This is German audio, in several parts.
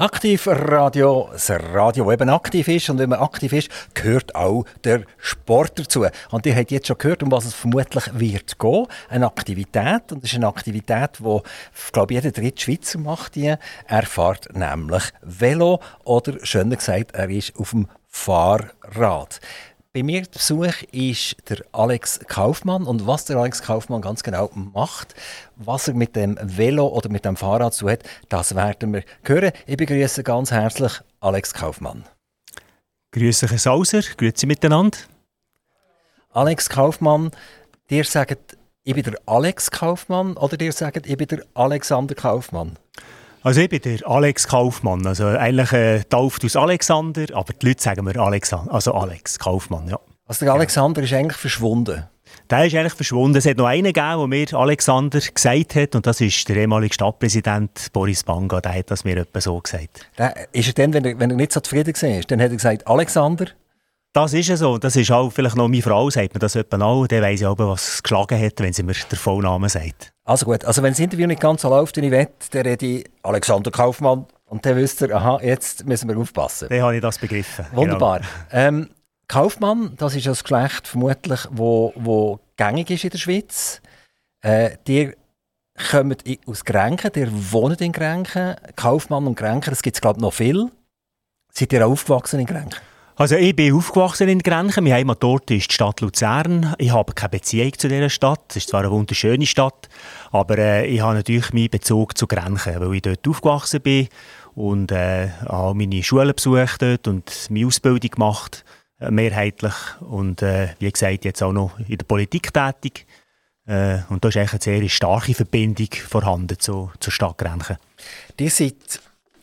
Aktivradio, das Radio, das eben aktiv ist. Und wenn man aktiv ist, gehört auch der Sport dazu. Und ihr habt jetzt schon gehört, um was es vermutlich wird gehen. Eine Aktivität. Und das ist eine Aktivität, die, glaube ich, jeder dritte Schweizer macht. Die. Er fährt nämlich Velo oder, schöner gesagt, er ist auf dem Fahrrad. Bei mir zu Besuch ist der Alex Kaufmann. Und was der Alex Kaufmann ganz genau macht, was er mit dem Velo oder mit dem Fahrrad zu hat, das werden wir hören. Ich begrüße ganz herzlich Alex Kaufmann. Grüße Herr Sauser, grüße miteinander. Alex Kaufmann, dir sagt, ich bin der Alex Kaufmann oder dir sagt, ich bin der Alexander Kaufmann? Also ich bin der Alex Kaufmann, also eigentlich äh, tauft aus Alexander, aber die Leute sagen mir Alexander, also Alex Kaufmann, ja. Also der Alexander ist eigentlich verschwunden? Der ist eigentlich verschwunden. Es hat noch einen gegeben, der mir Alexander gesagt hat, und das ist der ehemalige Stadtpräsident Boris Banga, der hat das mir etwa so gesagt. Der, ist er dann, wenn er, wenn er nicht so zufrieden war, dann hat er gesagt, Alexander? Das ist so. Das ist auch vielleicht noch meine Frau, sagt mir das etwa auch. Der weiss ja auch, was es geschlagen hat, wenn sie mir den Vollnamen sagt. Also gut, also wenn das Interview nicht ganz so läuft, wie ich will, dann rede ich Alexander Kaufmann und dann wisst ihr, aha, jetzt müssen wir aufpassen. Dann habe ich das begriffen. Wunderbar. Genau. Ähm, Kaufmann, das ist das Geschlecht vermutlich, wo, wo gängig ist in der Schweiz. Äh, die kommen aus Grenken, die wohnen in Grenken. Kaufmann und Grenken, das gibt es glaube ich noch viel. Seid ihr auch aufgewachsen in Grenken? Also ich bin aufgewachsen in Grenchen. Mein Heimatort ist die Stadt Luzern. Ich habe keine Beziehung zu dieser Stadt. Es ist zwar eine wunderschöne Stadt, aber äh, ich habe natürlich meinen Bezug zu Grenchen, weil ich dort aufgewachsen bin und äh, habe meine Schule besucht dort und meine Ausbildung gemacht, äh, mehrheitlich. Und äh, wie gesagt, jetzt auch noch in der Politik tätig. Äh, und da ist eigentlich eine sehr starke Verbindung vorhanden zu, zur Stadt Grenchen. Die sind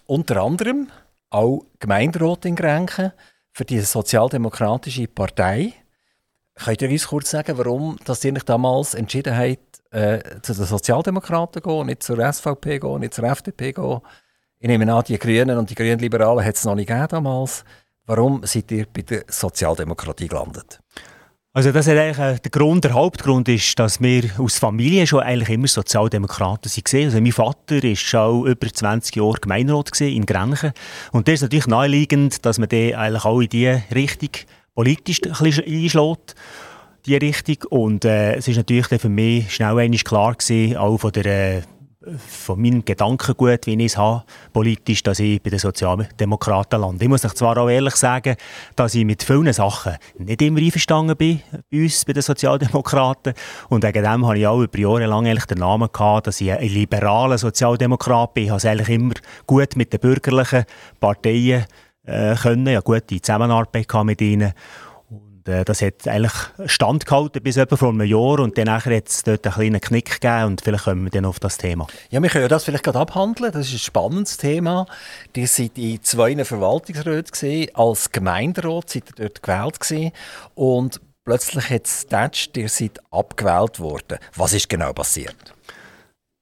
unter anderem auch Gemeinderat in Grenchen für die Sozialdemokratische Partei. Könnt ihr uns kurz sagen, warum dass ihr nicht damals entschieden habt, äh, zu den Sozialdemokraten zu gehen, nicht zur SVP gehen, nicht zur FDP gehen? Ich nehme an, die Grünen und die Grünen Liberalen hat es noch nicht gegeben damals. Warum seid ihr bei der Sozialdemokratie gelandet? Also das ist eigentlich äh, der Grund, der Hauptgrund ist, dass wir aus Familie schon eigentlich immer Sozialdemokraten waren. Also mein Vater war schon über 20 Jahre Gemeinderat in Grenchen und das ist natürlich naheliegend, dass man den eigentlich auch in diese Richtung politisch ein bisschen einschlägt die Richtung. Und äh, es ist natürlich für mich schnell klar gewesen, auch von der äh, von meinem Gedankengut, wie ich es habe, politisch, dass ich bei den Sozialdemokraten lande. Ich muss euch zwar auch ehrlich sagen, dass ich mit vielen Sachen nicht immer einverstanden bin, bei uns, bei den Sozialdemokraten. Und wegen dem habe ich auch über Jahre lang eigentlich den Namen gehabt, dass ich ein liberaler Sozialdemokrat bin. Ich habe es eigentlich immer gut mit den bürgerlichen Parteien äh, können, ja gute Zusammenarbeit mit ihnen äh, das hat eigentlich standgehalten bis etwa vor einem Jahr und dann hat es dort einen kleinen Knick gegeben und vielleicht kommen wir dann auf das Thema. Ja, wir können das vielleicht gerade abhandeln. Das ist ein spannendes Thema. Die sind in zwei Verwaltungsräten gesehen, als Gemeinderat seid ihr dort gewählt gewesen. und plötzlich hat es ihr seid abgewählt worden. Was ist genau passiert?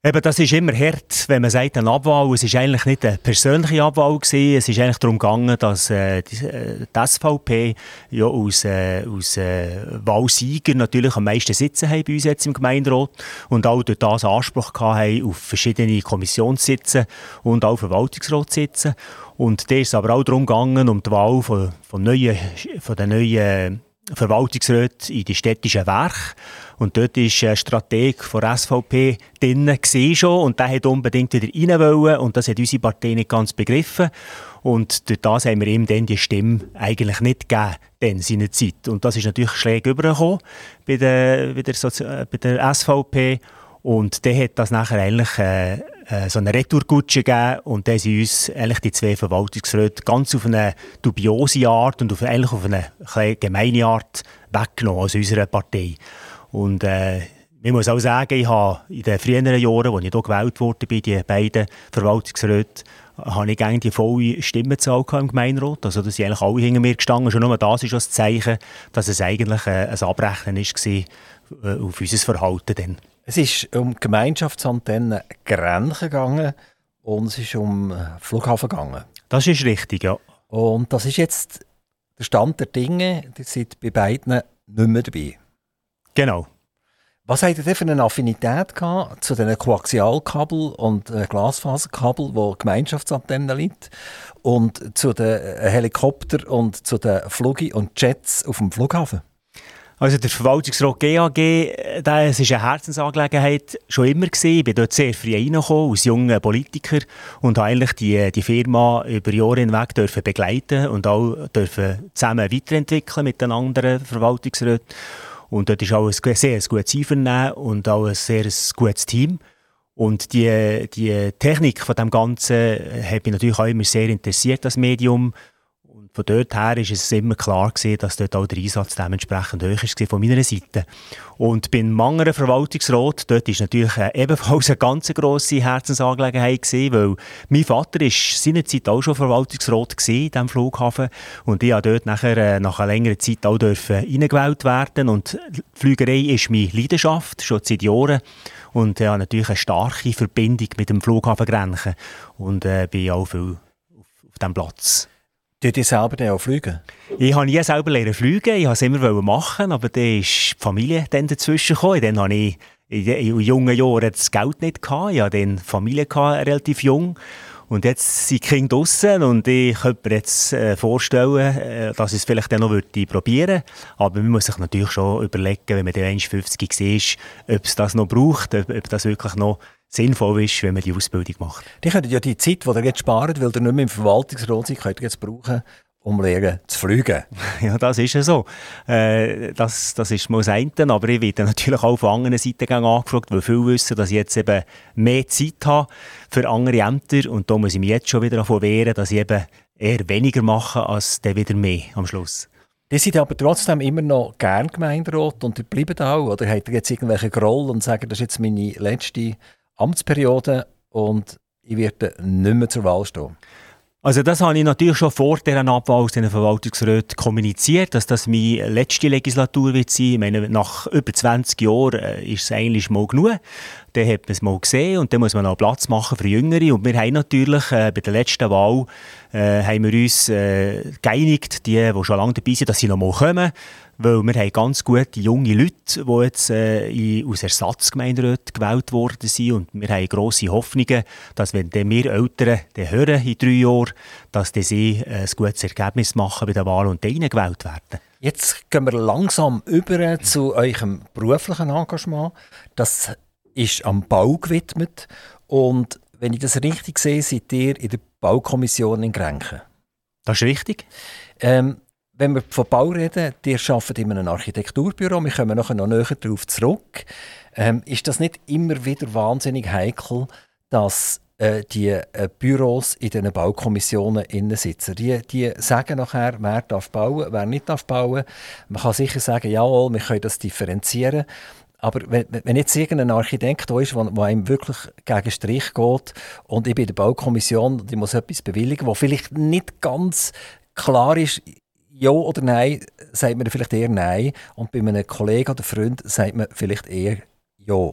Eben, das ist immer hart, wenn man sagt, eine Abwahl. Es war eigentlich nicht eine persönliche Abwahl gewesen. Es ist eigentlich darum gegangen, dass äh, die, äh, die, SVP ja aus, äh, aus äh, Wahlsieger natürlich am meisten Sitze bei uns jetzt im Gemeinderat und auch durch das Anspruch haben auf verschiedene Kommissionssitze und auch Verwaltungsratssitze. Und da ist aber auch darum gegangen, um die Wahl von, von, neuen, von den neuen Verwaltungsräten in die städtischen Werke. Und dort war ein Strateg der SVP drin schon und der hat unbedingt wieder rein wollen und das hat unsere Partei nicht ganz begriffen. Und durch das haben wir ihm dann die Stimme eigentlich nicht gegeben, in seiner Zeit. Und das ist natürlich schräg übergekommen bei der, bei der, äh, bei der SVP. Und der hat das nachher eigentlich äh, äh, so eine Retourkutsche gegeben und dann sind uns eigentlich die zwei Verwaltungsräte ganz auf eine dubiose Art und auf, eigentlich auf eine gemeine Art weggenommen aus unserer Partei. Und äh, ich muss auch sagen, ich habe in den früheren Jahren, als ich hier gewählt wurde, bei den beiden Verwaltungsräten, habe ich eigentlich die volle Stimmenzahl im Gemeinderat. Also, dass sie eigentlich alle hinter mir gestanden. Schon nur das ist das Zeichen, dass es eigentlich äh, ein Abrechnen war äh, auf unser Verhalten. Dann. Es ist um Gemeinschaftsantenne Grenchen gegangen und es ist um Flughafen gegangen. Das ist richtig, ja. Und das ist jetzt der Stand der Dinge. Ihr seid bei beiden nicht mehr dabei. Genau. Was habt ihr denn für eine Affinität gehabt zu den Koaxialkabel und äh, Glasfaserkabel, wo Gemeinschaftsantennen liegt, und zu den äh, Helikopter und zu den Flugi und Jets auf dem Flughafen? Also der Verwaltungsrat GAG, das ist eine Herzensangelegenheit schon immer gewesen. Ich bin dort sehr früh reingekommen, als junger Politiker und habe eigentlich die, die Firma über Jahre hinweg dürfen begleiten und auch dürfen zusammen weiterentwickeln mit den anderen Verwaltungsräten. Und dort ist auch ein sehr gutes Einvernehmen und auch ein sehr gutes Team. Und die, die Technik von dem Ganzen hat mich natürlich auch immer sehr interessiert, das Medium. Von dort her ist es immer klar gewesen, dass dort auch der Einsatz dementsprechend hoch war von meiner Seite. Und beim Mangeren Verwaltungsrat, dort ist natürlich ebenfalls eine ganz grosse Herzensangelegenheit gewesen, weil mein Vater ist seinerzeit auch schon Verwaltungsrat gewesen in diesem Flughafen und ich durfte dort nachher, äh, nach einer längeren Zeit auch dürfen reingewählt werden und die Flügerei ist meine Leidenschaft, schon seit Jahren und ja, natürlich eine starke Verbindung mit dem Flughafen Grenchen und äh, bin auch viel auf, auf diesem Platz. Tut ihr selber auch fliegen? Ich habe nie selber lernen fliegen. Ich wollte es immer machen, aber dann ist die Familie dann dazwischen gekommen. Dann hatte ich in jungen Jahren das Geld nicht. Gehabt. Ich hatte dann Familie gehabt, relativ jung. Und jetzt sind die Kinder draussen und ich könnte mir jetzt äh, vorstellen, äh, dass ich es vielleicht dann noch würde probieren Aber man muss sich natürlich schon überlegen, wenn man dann 1,50 ist, ob es das noch braucht, ob das wirklich noch sinnvoll ist, wenn man die Ausbildung macht. Die könnten ja die Zeit, die ihr jetzt spart, weil ihr nicht mehr im Verwaltungsrat seid, könnt ihr jetzt brauchen, um lernen zu fliegen. Ja, das ist ja so. Äh, das, das ist mal das eine, aber ich werde natürlich auch von anderen Seiten angefragt, weil viele wissen, dass ich jetzt eben mehr Zeit habe für andere Ämter und da muss ich mich jetzt schon wieder davon wehren, dass ich eben eher weniger mache, als dann wieder mehr am Schluss. Die sind aber trotzdem immer noch gern Gemeinderat und die bleiben auch, oder habt ihr jetzt irgendwelche Groll und sagen, das ist jetzt meine letzte Amtsperiode und ich werde nicht mehr zur Wahl stehen. Also das habe ich natürlich schon vor dieser Abwahl aus den Verwaltungsräten kommuniziert, dass das meine letzte Legislatur wird sein. Ich meine, nach über 20 Jahren äh, ist es eigentlich mal genug. Dann hat man es mal gesehen und dann muss man auch Platz machen für Jüngere. Und wir haben natürlich äh, bei der letzten Wahl äh, haben wir uns äh, geeinigt, die, die schon lange dabei sind, dass sie noch mal kommen weil wir haben ganz gute junge Leute, die jetzt äh, aus Ersatzgemeinderäten gewählt worden sind und wir haben grosse Hoffnungen, dass wenn wir Eltern dann hören in drei Jahren, dass sie äh, ein gutes Ergebnis machen bei der Wahl und dann gewählt werden. Jetzt gehen wir langsam über zu eurem beruflichen Engagement. Das ist am Bau gewidmet und wenn ich das richtig sehe, seid ihr in der Baukommission in Grenchen. Das ist richtig. Ähm, wenn wir von Bau reden, ihr arbeitet in einem Architekturbüro, wir kommen nachher noch näher darauf zurück. Ähm, ist das nicht immer wieder wahnsinnig heikel, dass äh, die äh, Büros in diesen Baukommissionen innen sitzen? Die, die sagen nachher, wer darf bauen, wer nicht darf bauen. Man kann sicher sagen, jawohl, wir können das differenzieren. Aber wenn, wenn jetzt irgendein Architekt da ist, der einem wirklich gegen Strich geht und ich bin in der Baukommission und ich muss etwas bewilligen, wo vielleicht nicht ganz klar ist, ja oder nein, sagt man vielleicht eher nein. Und bei einem Kollegen oder Freund sagt man vielleicht eher ja.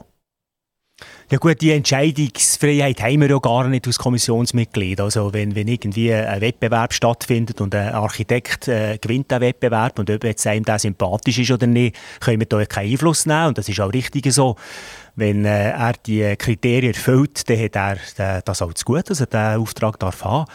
Ja gut, die Entscheidungsfreiheit haben wir ja gar nicht als Kommissionsmitglied. Also wenn, wenn irgendwie ein Wettbewerb stattfindet und ein Architekt äh, gewinnt den Wettbewerb und ob jetzt einem der sympathisch ist oder nicht, können wir da keinen Einfluss nehmen und das ist auch richtig so. Wenn äh, er die Kriterien erfüllt, dann hat er äh, das auch zu gut, dass er diesen Auftrag darf haben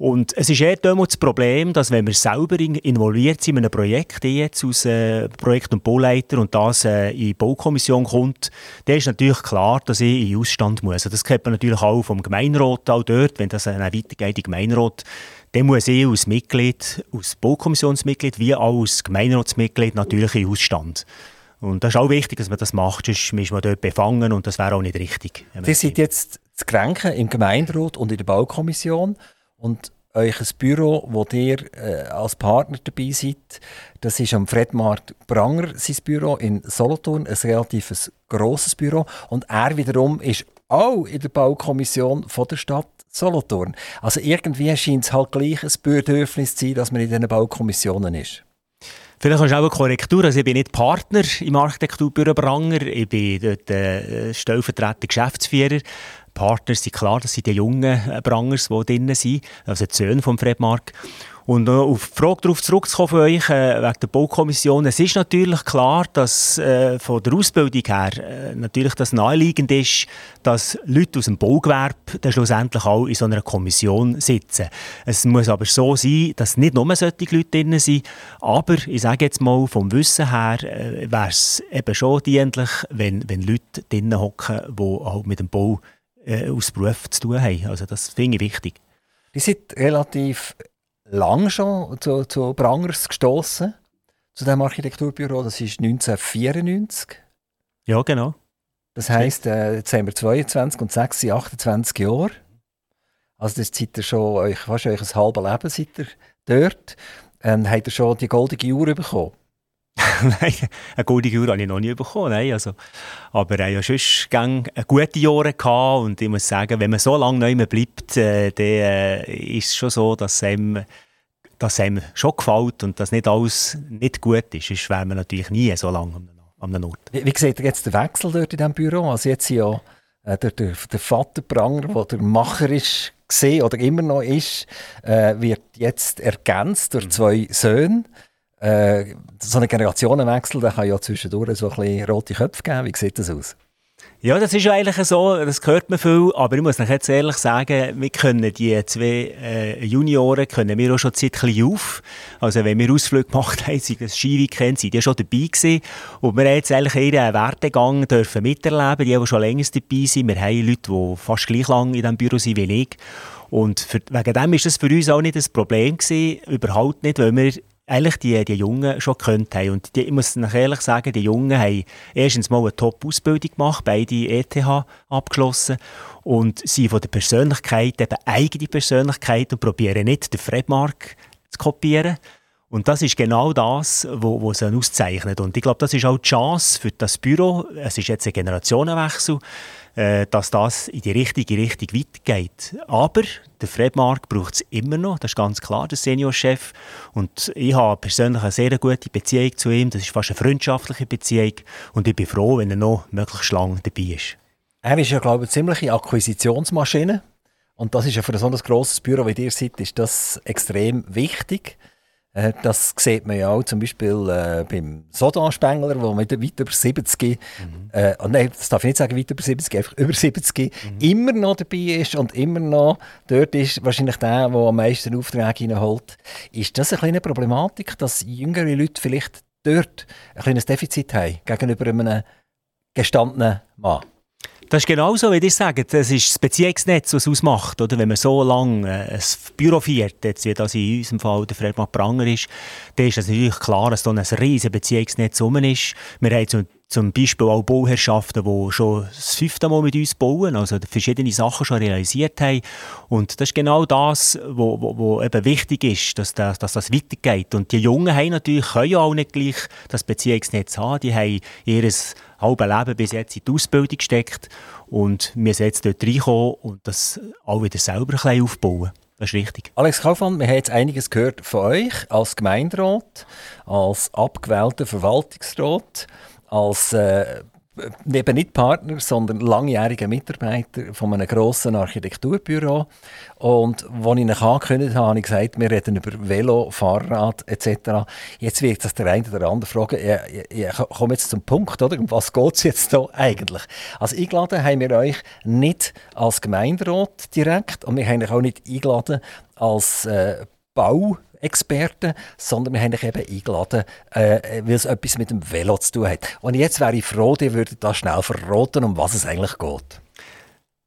und es ist eher das Problem, dass wenn wir selber involviert sind in einem Projekt, jetzt aus äh, Projekt- und Bauleiter und das äh, in die Baukommission kommt, dann ist natürlich klar, dass ich in Ausstand muss. Das kennt man natürlich auch vom Gemeinderat auch dort, wenn das ein weitergeht den Gemeinderat, dann muss ich als Mitglied, als Baukommissionsmitglied wie auch als Gemeinderatsmitglied natürlich in Ausstand. Und das ist auch wichtig, dass man das macht, sonst ist man dort befangen und das wäre auch nicht richtig. Sie sind jetzt zu Grenken im Gemeinderat und in der Baukommission. Und euch ein Büro, wo ihr äh, als Partner dabei seid, das ist am Fredmart Pranger sein Büro in Solothurn, ein relativ grosses Büro. Und er wiederum ist auch in der Baukommission von der Stadt Solothurn. Also irgendwie scheint es halt gleich ein Bedürfnis zu sein, dass man in diesen Baukommissionen ist. Vielleicht hast du auch eine Korrektur. Also ich bin nicht Partner im Architekturbüro Pranger. Ich bin dort äh, stellvertretender Geschäftsführer. Partner sind klar, das sind die jungen Brangers, die drinnen sind, also die Söhne von Fred Mark. Und äh, auf die Frage darauf zurückzukommen von euch, äh, wegen der Baukommission, es ist natürlich klar, dass äh, von der Ausbildung her äh, natürlich das naheliegend ist, dass Leute aus dem Baugewerbe dann schlussendlich auch in so einer Kommission sitzen. Es muss aber so sein, dass nicht nur solche Leute drin sind, aber ich sage jetzt mal, vom Wissen her äh, wäre es eben schon dienlich, wenn, wenn Leute drin hocken, die auch mit dem Bau äh, aus Beruf zu tun haben. Also das finde ich wichtig. Die sind relativ lang schon zu, zu Brangers gestoßen zu diesem Architekturbüro. Das ist 1994. Ja, genau. Das heisst, äh, jetzt haben wir 22 und 6 sind 28 Jahre. Also das seid ihr schon, euch, fast euch ein halbes Leben seid ihr dort. Ähm, habt ihr schon die goldene Uhr bekommen? nein, eine gute Uhr habe ich noch nie bekommen. Nein, also, aber er ja sonst eine gute Jahre gehabt und ich muss sagen, wenn man so lange nicht mehr bleibt, äh, dann äh, ist es schon so, dass einem, dass einem schon gefällt und dass nicht alles nicht gut ist. Sonst wäre man natürlich nie so lange an einem Ort. Wie, wie sieht jetzt der Wechsel dort in diesem Büro? Also jetzt ja äh, der, der, der Vater Pranger, der der Macher ist, gesehen oder immer noch ist, äh, wird jetzt ergänzt durch mhm. zwei Söhne. Äh, so ein Generationenwechsel, der kann ja zwischendurch so ein bisschen rote Köpfe geben. Wie sieht das aus? Ja, das ist eigentlich so, das hört man viel, aber ich muss euch jetzt ehrlich sagen, wir können die zwei äh, Junioren können wir auch schon zeitlich auf. Also wenn wir Ausflüge gemacht haben, sie das Skiweekend, sind die schon dabei gewesen und wir haben jetzt eigentlich ihren Werdegang dürfen miterleben, die, die schon länger dabei sind. Wir haben Leute, die fast gleich lang in diesem Büro sind wie ich. Und für, wegen dem ist das für uns auch nicht ein Problem gewesen, überhaupt nicht, weil wir eigentlich die, die Jungen schon gekannt haben. Und die, ich muss ehrlich sagen, die Jungen haben erstens mal eine Top-Ausbildung gemacht, beide ETH abgeschlossen und sind von der Persönlichkeit eben eigene Persönlichkeit und probieren nicht den Fredmark zu kopieren. Und das ist genau das, was sie auszeichnet. Und ich glaube, das ist auch die Chance für das Büro. Es ist jetzt ein Generationenwechsel. Äh, dass das in die richtige Richtung weitergeht. Aber der Fred Mark braucht es immer noch, das ist ganz klar, der Seniorchef. Und ich habe persönlich eine sehr gute Beziehung zu ihm, das ist fast eine freundschaftliche Beziehung. Und ich bin froh, wenn er noch möglichst lange dabei ist. Er ist ja, glaube ich, eine ziemliche Akquisitionsmaschine. Und das ist ja für so ein grosses Büro wie ihr seid, ist das extrem wichtig. Äh, das sieht man ja auch zum Beispiel äh, beim Sodan-Spengler, der mit weit über 70, mhm. äh, nein, das darf ich nicht sagen, weit über 70, einfach über 70, mhm. immer noch dabei ist und immer noch dort ist, wahrscheinlich der, der am meisten Aufträge reinholt. Ist das eine kleine Problematik, dass jüngere Leute vielleicht dort ein kleines Defizit haben gegenüber einem gestandenen Mann? Das ist genauso, wie ich sage. Das ist das Beziehungsnetz, was es ausmacht. Oder? Wenn man so lange äh, ein Büro führt, jetzt wie das in unserem Fall der Fredmark Pranger ist, dann ist es natürlich klar, dass da ein riesiges Beziehungsnetz rum ist. Wir haben zum, zum Beispiel auch Bauherrschaften, die schon das fünfte Mal mit uns bauen, also verschiedene Sachen schon realisiert haben. Und das ist genau das, was eben wichtig ist, dass das, dass das weitergeht. Und die Jungen haben natürlich, können ja auch nicht gleich das Beziehungsnetz haben. Die haben ihres halbe Leben bis jetzt in die Ausbildung gesteckt und wir sind jetzt dort reinkommen und das auch wieder selber ein bisschen aufbauen. Das ist richtig. Alex Kaufmann, wir haben jetzt einiges gehört von euch als Gemeinderat, als abgewählter Verwaltungsrat, als äh, eben nicht Partner, sondern langjähriger Mitarbeiter von einem grossen Architekturbüro. Und als ich ihn angekündigt habe, habe ich gesagt, wir reden über Velo, Fahrrad etc. Jetzt wird das der eine oder andere fragen, ich, ich, komme jetzt zum Punkt, oder? Um was geht es jetzt hier eigentlich? Also eingeladen haben wir euch nicht als Gemeinderat direkt und wir haben euch auch nicht eingeladen als äh, Bau- Experten, sondern wir haben dich eben eingeladen, äh, weil es etwas mit dem Velo zu tun hat. Und jetzt wäre ich froh, ihr würdet da schnell verraten, um was es eigentlich geht.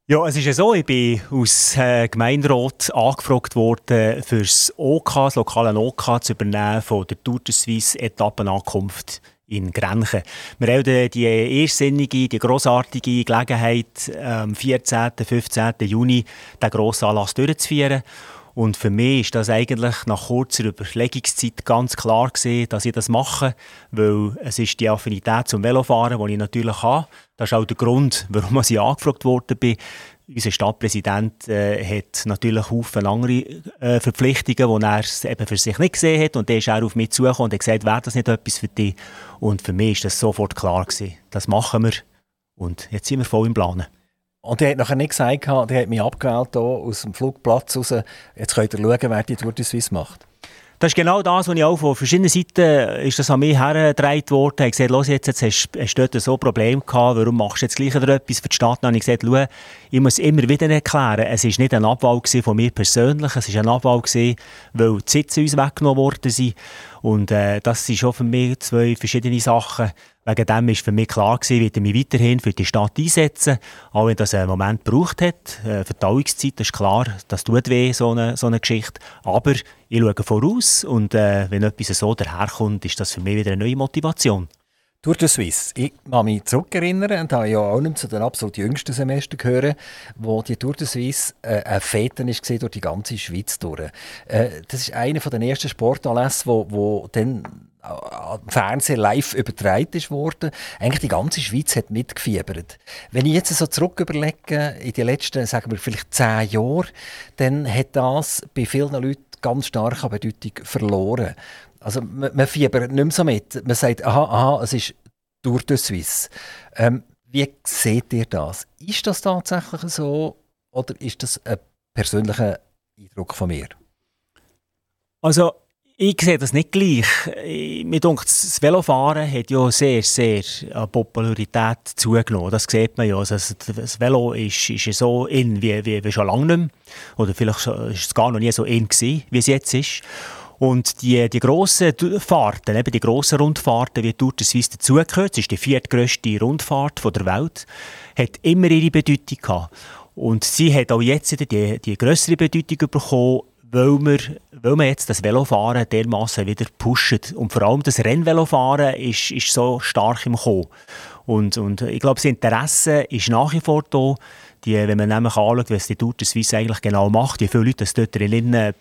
Ja, es ist ja so, ich bin aus äh, Gemeinderat angefragt worden, für das OK, das lokale OK, zu übernehmen von der Tour de Suisse Etappenankunft in Grenchen. Wir haben die erstsinnige, die grossartige Gelegenheit, am 14. 15. Juni den grossen Anlass durchzuführen. Und für mich ist das eigentlich nach kurzer Überlegungszeit ganz klar gewesen, dass ich das mache, weil es ist die Affinität zum Velofahren, die ich natürlich habe. Das ist auch der Grund, warum ich angefragt worden bin. Unser Stadtpräsident äh, hat natürlich viele andere äh, Verpflichtungen, die er eben für sich nicht gesehen hat. Und dann ist er auf mich zugekommen und hat gesagt, wäre das nicht etwas für dich? Und für mich ist das sofort klar gewesen. Das machen wir. Und jetzt sind wir voll im Planen. Und die hat nachher nicht gesagt, die hat mich abgewählt hier aus dem Flugplatz raus. Jetzt könnt ihr schauen, wer die Tour de Suisse macht. Das ist genau das, was ich auch von verschiedenen Seiten ist das an mich hergetragen worden. Ich gesagt, los, jetzt, jetzt hast, hast du dort so ein Problem gehabt, warum machst du jetzt gleich wieder etwas für die Stadt? Dann habe ich gesagt, schau, ich muss immer wieder erklären, es war nicht ein Abwahl von mir persönlich, es war ein Abwahl, weil die Sitze uns weggenommen worden sind. Und äh, das sind schon für mich zwei verschiedene Sachen. Wegen dem war für mich klar gewesen, ich mich weiterhin für die Stadt einsetzen auch wenn das einen Moment gebraucht hat. Äh, Verdauungszeit, das ist klar, das tut weh, so eine, so eine Geschichte. Aber ich schaue voraus und äh, wenn etwas so daherkommt, ist das für mich wieder eine neue Motivation. Tour de Suisse. Ich kann mich zurückerinnern und habe ja auch nicht zu den absolut jüngsten Semestern gehört, wo die Tour de Suisse äh, ein Feten war durch die ganze Schweiz durch. Äh, das ist einer der ersten Sportanlässe, wo, wo dann am Fernsehen live übertragen wurde. Eigentlich die ganze Schweiz hat mitgefiebert. Wenn ich jetzt so zurück überlege, in den letzten, sagen wir vielleicht zehn Jahren, dann hat das bei vielen Leuten ganz stark an Bedeutung verloren. Also man, man fiebert nicht mehr so mit. Man sagt, aha, aha, es ist durch die Suisse. Ähm, wie seht ihr das? Ist das tatsächlich so oder ist das ein persönlicher Eindruck von mir? Also ich sehe das nicht gleich. Mir denkt, das Velofahren hat ja sehr, sehr an Popularität zugenommen. Das sieht man ja. Also das Velo ist, ist so in wie, wie, wie schon lange nicht mehr. Oder vielleicht war es gar noch nie so in gewesen, wie es jetzt ist. Und die, die grossen Fahrten, eben die grossen Rundfahrten, wie Tour de Suisse dazugehört, das ist die viertgrößte Rundfahrt der Welt, hat immer ihre Bedeutung gehabt. Und sie hat auch jetzt die, die grössere Bedeutung bekommen, weil wir, weil wir jetzt das Velofahren dermaßen wieder pushen. Und vor allem das Rennvelofahren ist, ist so stark im Kommen. Und, und ich glaube, das Interesse ist nach wie vor da. Die, wenn man nämlich anschaut, was die Tour de Suisse eigentlich genau macht, wie viele Leute das dort drin äh,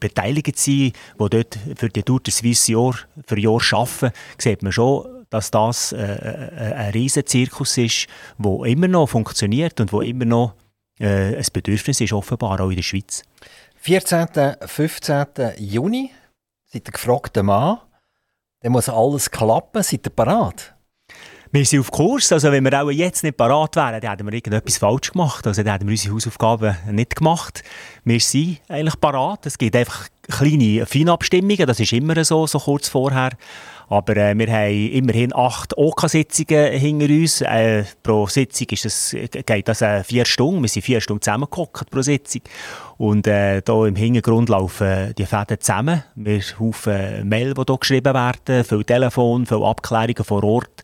beteiligt sind, die dort für die Tour de Suisse Jahr für Jahr arbeiten, sieht man schon, dass das äh, äh ein riesen Zirkus ist, der immer noch funktioniert und wo immer noch äh, ein Bedürfnis ist, offenbar auch in der Schweiz. 14. 15. Juni, seid ihr gefragter Mann. Dann muss alles klappen. Seid ihr parat? Wir sind auf Kurs. Also wenn wir auch jetzt nicht parat wären, dann hätten wir irgendetwas falsch gemacht. Also dann hätten wir unsere Hausaufgaben nicht gemacht. Wir sind eigentlich parat. Es gibt einfach kleine Feinabstimmungen. Das ist immer so, so kurz vorher. Aber äh, wir haben immerhin acht OK-Sitzungen hinter uns. Äh, pro Sitzung ist das, geht das äh, vier Stunden. Wir sind vier Stunden zusammengehockt pro Sitzung. Und äh, hier im Hintergrund laufen die Fäden zusammen. Wir haben Mail, die hier geschrieben werden, viel Telefon, viele Abklärungen vor Ort.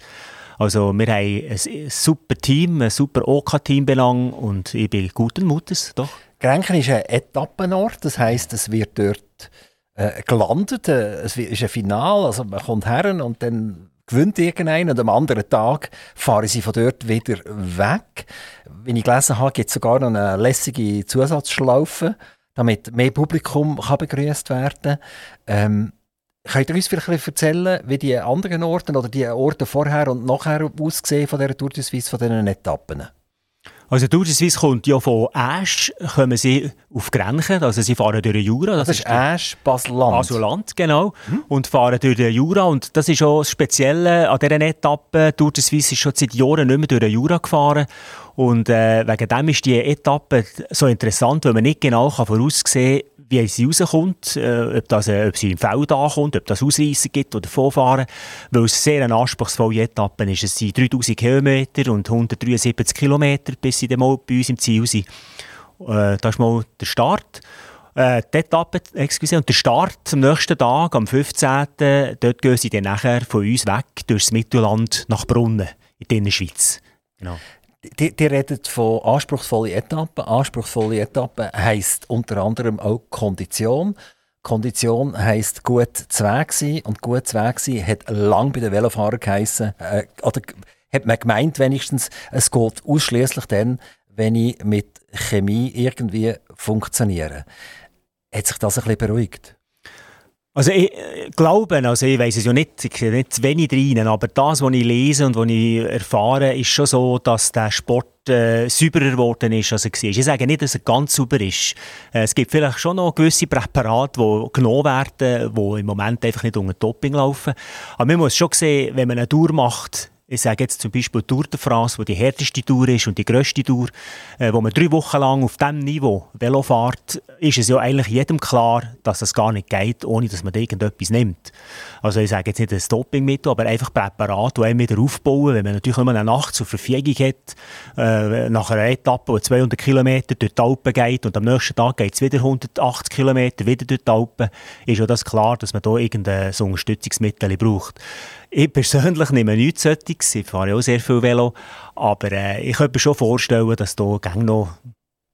Also wir haben ein super Team, ein super OK-Team belang und ich bin guten Mutes, doch. Grenchen ist ein Etappenort, das heisst, es wird dort äh, gelandet. Äh, es ist ein Final, also man kommt her und dann gewinnt irgendeiner und am anderen Tag fahren sie von dort wieder weg. Wie ich gelesen habe, gibt es sogar noch eine lässige Zusatzschlaufe, damit mehr Publikum kann begrüßt werden ähm, Könnt ihr uns vielleicht erzählen, wie die anderen Orte oder die Orte vorher und nachher aussehen von dieser Tour de Suisse, von diesen Etappen? Also Suisse kommt ja von Asch, kommen sie auf Grenchen, also sie fahren durch den Jura. Das, das ist Asch, Basel-Land. Basel-Land, genau. Mhm. Und fahren durch den Jura und das ist auch das Spezielle an dieser Etappe. Suisse ist schon seit Jahren nicht mehr durch den Jura gefahren und äh, wegen dem ist die Etappe so interessant, weil man nicht genau kann voraussehen kann, wie sie rauskommt, äh, ob, das, äh, ob sie im Feld ankommt, ob das Ausreißer gibt oder vorfahren, weil es sehr eine anspruchsvolle Etappe ist. Es sind 3000 Kilometer und 173 Kilometer, bis sie dann mal bei uns im Ziel sind. Äh, das ist mal der Start. Äh, die Etappe, excuse, und der Start am nächsten Tag, am 15. Dort gehen sie dann nachher von uns weg durchs Mittelland nach Brunnen in der Schweiz. Genau. Die, die redet von anspruchsvollen Etappen. Anspruchsvolle Etappen heisst unter anderem auch Kondition. Kondition heisst gut zu Weg sein. Und gut zu Weg sein hat lang bei den Velofahrern geheissen, äh, oder hat man gemeint wenigstens, es geht ausschließlich dann, wenn ich mit Chemie irgendwie funktioniere. Hat sich das ein bisschen beruhigt? Also ich äh, glaube, also ich weiß es ja nicht, ich sehe nicht zu wenig rein, aber das, was ich lese und was ich erfahre, ist schon so, dass der Sport äh, sauberer geworden ist, als er war. Ich sage nicht, dass er ganz sauber ist. Äh, es gibt vielleicht schon noch gewisse Präparate, die genommen werden, die im Moment einfach nicht unter Doping laufen. Aber man muss schon sehen, wenn man eine Tour macht, ich sage jetzt zum Beispiel Tour de France, wo die härteste Tour ist und die grösste Tour, äh, wo man drei Wochen lang auf diesem Niveau Velo fährt, ist es ja eigentlich jedem klar, dass es gar nicht geht, ohne dass man da irgendetwas nimmt. Also ich sage jetzt nicht ein Dopingmittel, aber einfach Präparat, die einem wieder aufbauen, wenn man natürlich nur eine Nacht zur Verfügung hat, äh, nach einer Etappe, die 200 Kilometer durch die Alpen geht und am nächsten Tag geht es wieder 180 Kilometer wieder durch die Alpen, ist ja das klar, dass man da irgendein so Unterstützungsmittel braucht. Ich persönlich nehme nichts solches. Ich fahre auch sehr viel Velo. Aber äh, ich könnte mir schon vorstellen, dass da noch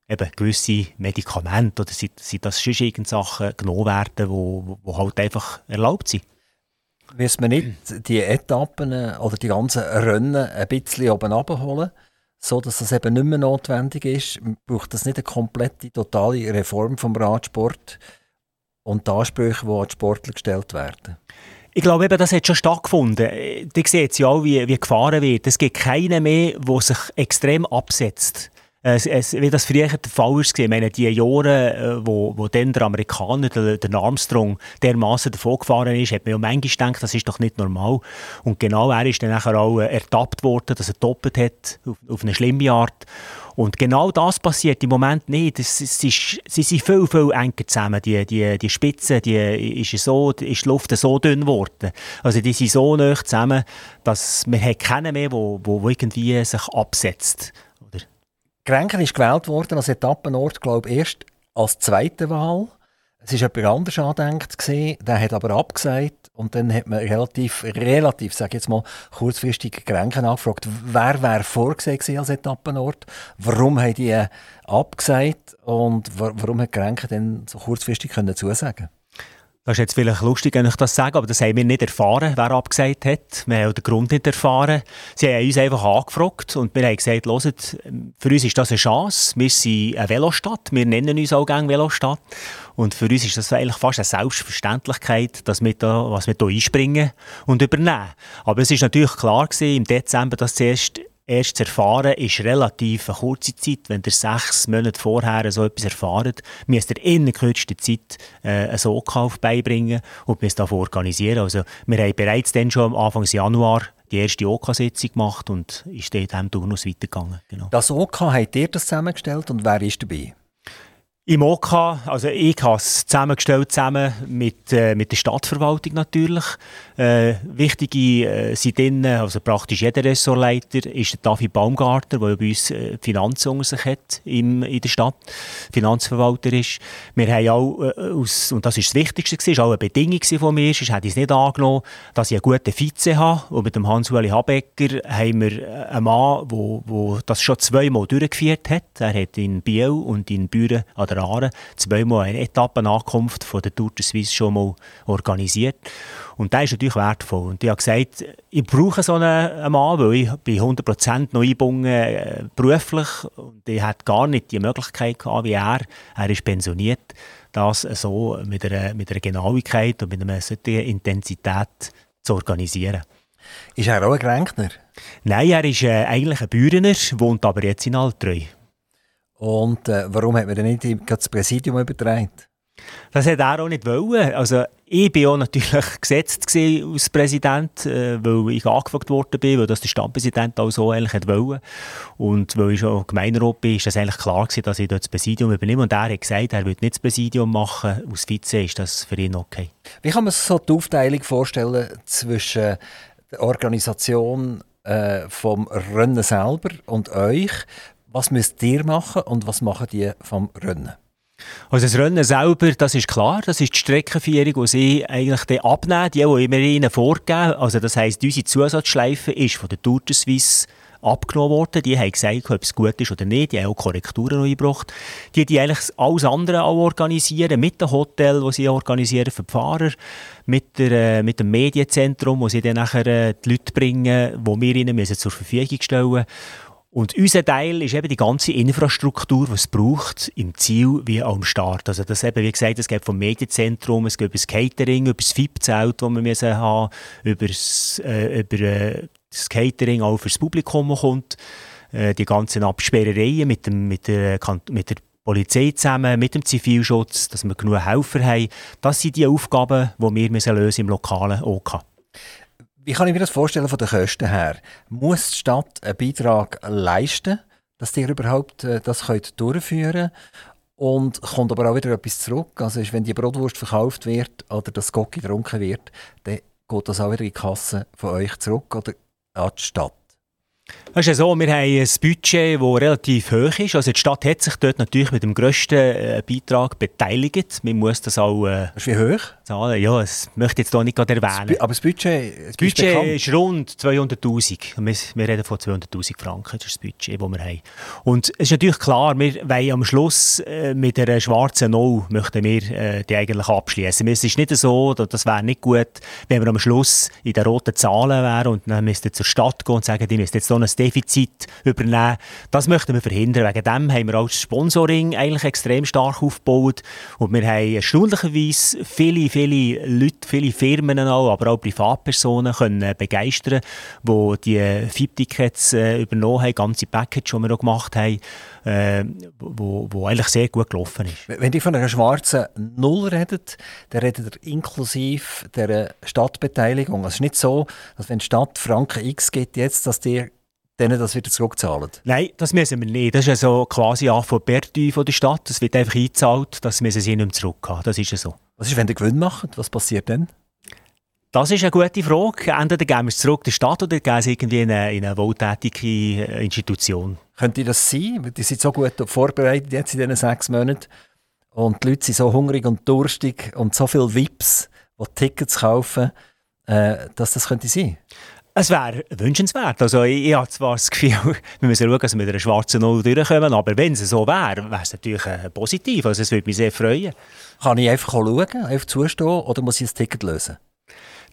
eben gewisse Medikamente oder sind, sind das schon irgendwelche Sachen genommen werden, die halt einfach erlaubt sind. Müssen wir nicht die Etappen äh, oder die ganzen Rennen ein bisschen oben abholen, so dass das eben nicht mehr notwendig ist? Braucht das nicht eine komplette, totale Reform vom Radsport und die Ansprüche, die an die Sportler gestellt werden? Ich glaube, eben, das hat schon stattgefunden. Die sehen ja auch, wie, wie gefahren wird. Es gibt keinen mehr, der sich extrem absetzt. Es, es, wie das früher der Fall war, ich meine, die Jahre, äh, wo, wo dann der Amerikaner, der, der Armstrong, dermaßen davon gefahren ist, hat man ja manchmal gedacht, das ist doch nicht normal. Und genau er ist dann auch äh, ertappt worden, dass er doppelt hat, auf, auf eine schlimme Art. Und genau das passiert im Moment nicht. Es, ist, sie sind viel, viel enger zusammen. Die, die, die Spitze, die ist, so, ist die Luft so dünn geworden. Also die sind so nah zusammen, dass man keinen mehr, wo, wo irgendwie sich absetzt. Oder? Grenken ist gewählt worden als Etappenort, glaube ich, erst als zweite Wahl. Es war jemand anders angedenkt, der hat aber abgesagt und dann hat man relativ, relativ, sage jetzt mal, kurzfristig Grenken angefragt, wer wäre vorgesehen als Etappenort, warum haben die abgesagt und warum hat Grenken dann so kurzfristig können zusagen das ist jetzt vielleicht lustig, wenn ich das sage, aber das haben wir nicht erfahren, wer abgesagt hat. Wir haben den Grund nicht erfahren. Sie haben uns einfach angefragt und wir haben gesagt, hört, für uns ist das eine Chance. Wir sind eine Velostadt, wir nennen uns auch gerne Velostadt. Und für uns ist das eigentlich fast eine Selbstverständlichkeit, dass wir da, was wir hier einspringen und übernehmen. Aber es ist natürlich klar gewesen, im Dezember, dass zuerst erst zu erfahren, ist relativ eine kurze Zeit. Wenn ihr sechs Monate vorher so etwas erfahrt, müsst ihr in der kürzesten Zeit äh, einen Sogkauf beibringen und müsst das organisieren. Also, wir haben bereits dann schon am Anfang Januar die erste OK-Sitzung gemacht und ist dann in diesem Turnus weitergegangen. Genau. Das OK, habt ihr das zusammengestellt und wer ist dabei? Im OK, also ich habe es zusammengestellt, zusammen mit, äh, mit der Stadtverwaltung natürlich. Äh, wichtige äh, sind drin, also praktisch jeder Ressortleiter ist der David Baumgartner, der bei uns äh, Finanzen unter sich hat im, in der Stadt, Finanzverwalter ist. Wir haben auch, äh, aus, und das ist das Wichtigste, ist auch eine Bedingung von mir, sonst hätte ich es nicht angenommen, dass ich einen guten Vize habe. Und mit dem Hans-Ueli Habecker haben wir äh, einen Mann, der das schon zweimal durchgeführt hat. Er hat in Biel und in Büren an der Jahren zweimal eine Etappenankunft von der Tour de Suisse schon mal organisiert. Und das ist natürlich wertvoll. Und ich habe gesagt, ich brauche so einen Mann, weil ich bin 100% noch eingebunden äh, beruflich und ich hatte gar nicht die Möglichkeit gehabt, wie er, er ist pensioniert, das so mit einer, mit einer Genauigkeit und mit einer solchen Intensität zu organisieren. Ist er auch ein Gränkner? Nein, er ist äh, eigentlich ein Bührener, wohnt aber jetzt in Altreu. Und äh, warum hat man denn nicht das Präsidium übertragen? Das hätte er auch nicht wollen. Also, ich war auch natürlich gesetzt als Präsident, äh, weil ich angefragt worden bin, weil das der Stadtpräsident auch so eigentlich wollte. Und weil ich schon Gemeinderat bin, ist das eigentlich klar gewesen, dass ich dort das Präsidium übernehme. Und er hat gesagt, er würde nicht das Präsidium machen. Als Vize ist das für ihn okay. Wie kann man sich so die Aufteilung vorstellen zwischen der Organisation äh, vom Rennen selber und euch? Was müsst ihr machen und was machen die vom Rennen? Also das Rennen selber, das ist klar, das ist die Streckenführung, die sie eigentlich dann abnehmen, die, die immer ihnen vorgeben. Also das heisst, unsere Zusatzschleife ist von der Tour de Suisse abgenommen worden. Die haben gesagt, ob es gut ist oder nicht. Die haben auch Korrekturen eingebracht. Die, die eigentlich alles andere auch organisieren, mit dem Hotel, das sie organisieren für die Fahrer, mit, der, äh, mit dem Medienzentrum, wo sie dann nachher äh, die Leute bringen, die wir ihnen müssen zur Verfügung stellen müssen. Und unser Teil ist eben die ganze Infrastruktur, die es braucht, im Ziel wie auch am Start. Also das eben, wie gesagt, es geht vom Medienzentrum, es geht über das Catering, über das VIP-Zelt, das wir müssen haben, über das, äh, über, äh, das Catering auch fürs Publikum kommt, äh, die ganzen Absperrereien mit, dem, mit, der, mit der Polizei zusammen, mit dem Zivilschutz, dass wir genug Helfer haben. Das sind die Aufgaben, die wir müssen lösen im lokalen OK. Wie kann ich mir das vorstellen von den Kosten her? Muss die Stadt einen Beitrag leisten, dass ihr überhaupt äh, das könnt durchführen und kommt aber auch wieder etwas zurück. Also wenn die Brotwurst verkauft wird oder das Gocki getrunken wird, dann geht das auch wieder in die Kasse von euch zurück oder an die Stadt. Es ist ja so, wir haben ein Budget, das relativ hoch ist. Also die Stadt hat sich dort natürlich mit dem grössten äh, Beitrag beteiligt. Man muss das auch... Äh, das ist wie hoch? Zahlen. Ja, das möchte ich jetzt hier nicht gerade erwähnen. aber das Budget, das Budget ist, ist rund 200'000. Wir, wir reden von 200'000 Franken, das ist das Budget, das wir haben. Und es ist natürlich klar, wir wollen am Schluss äh, mit einer schwarzen Null möchten wir äh, die eigentlich abschließen. Es ist nicht so, das wäre nicht gut, wenn wir am Schluss in den roten Zahlen wären und dann müssten zur Stadt gehen und sagen, die müssten jetzt ein Defizit übernehmen. Das möchten wir verhindern. Wegen dem haben wir auch das Sponsoring eigentlich extrem stark aufgebaut und wir haben erstaunlicherweise viele, viele Leute, viele Firmen auch, aber auch Privatpersonen können begeistern, die die FIP-Tickets äh, übernommen haben, ganze Package, die wir auch gemacht haben, äh, wo, wo eigentlich sehr gut gelaufen ist. Wenn die von einer schwarzen Null redet, dann redet ihr inklusive der Stadtbeteiligung. Es ist nicht so, dass wenn die Stadt Franken X gibt jetzt, dass die denen das wieder zurückzahlen? Nein, das müssen wir nicht. Das ist also quasi auch von der Stadt. Das wird einfach eingezahlt, das müssen sie nicht mehr zurückhaben. Das ist ja so. Was ist, wenn der Gewinn macht? Was passiert dann? Das ist eine gute Frage. Entweder geben wir es zurück der Stadt oder geben sie irgendwie in eine, in eine wohltätige Institution. Könnte das sein? Die sind so gut vorbereitet jetzt in diesen sechs Monaten und die Leute sind so hungrig und durstig und so viele VIPs, die Tickets kaufen, äh, dass das könnte sein es wäre wünschenswert. Also ich, ich habe zwar das Gefühl, wir müssen schauen, dass wir mit einer schwarzen Null durchkommen, aber wenn es so wäre, wäre es natürlich äh, positiv. Also es würde mich sehr freuen. Kann ich einfach schauen, einfach zustehen oder muss ich das Ticket lösen?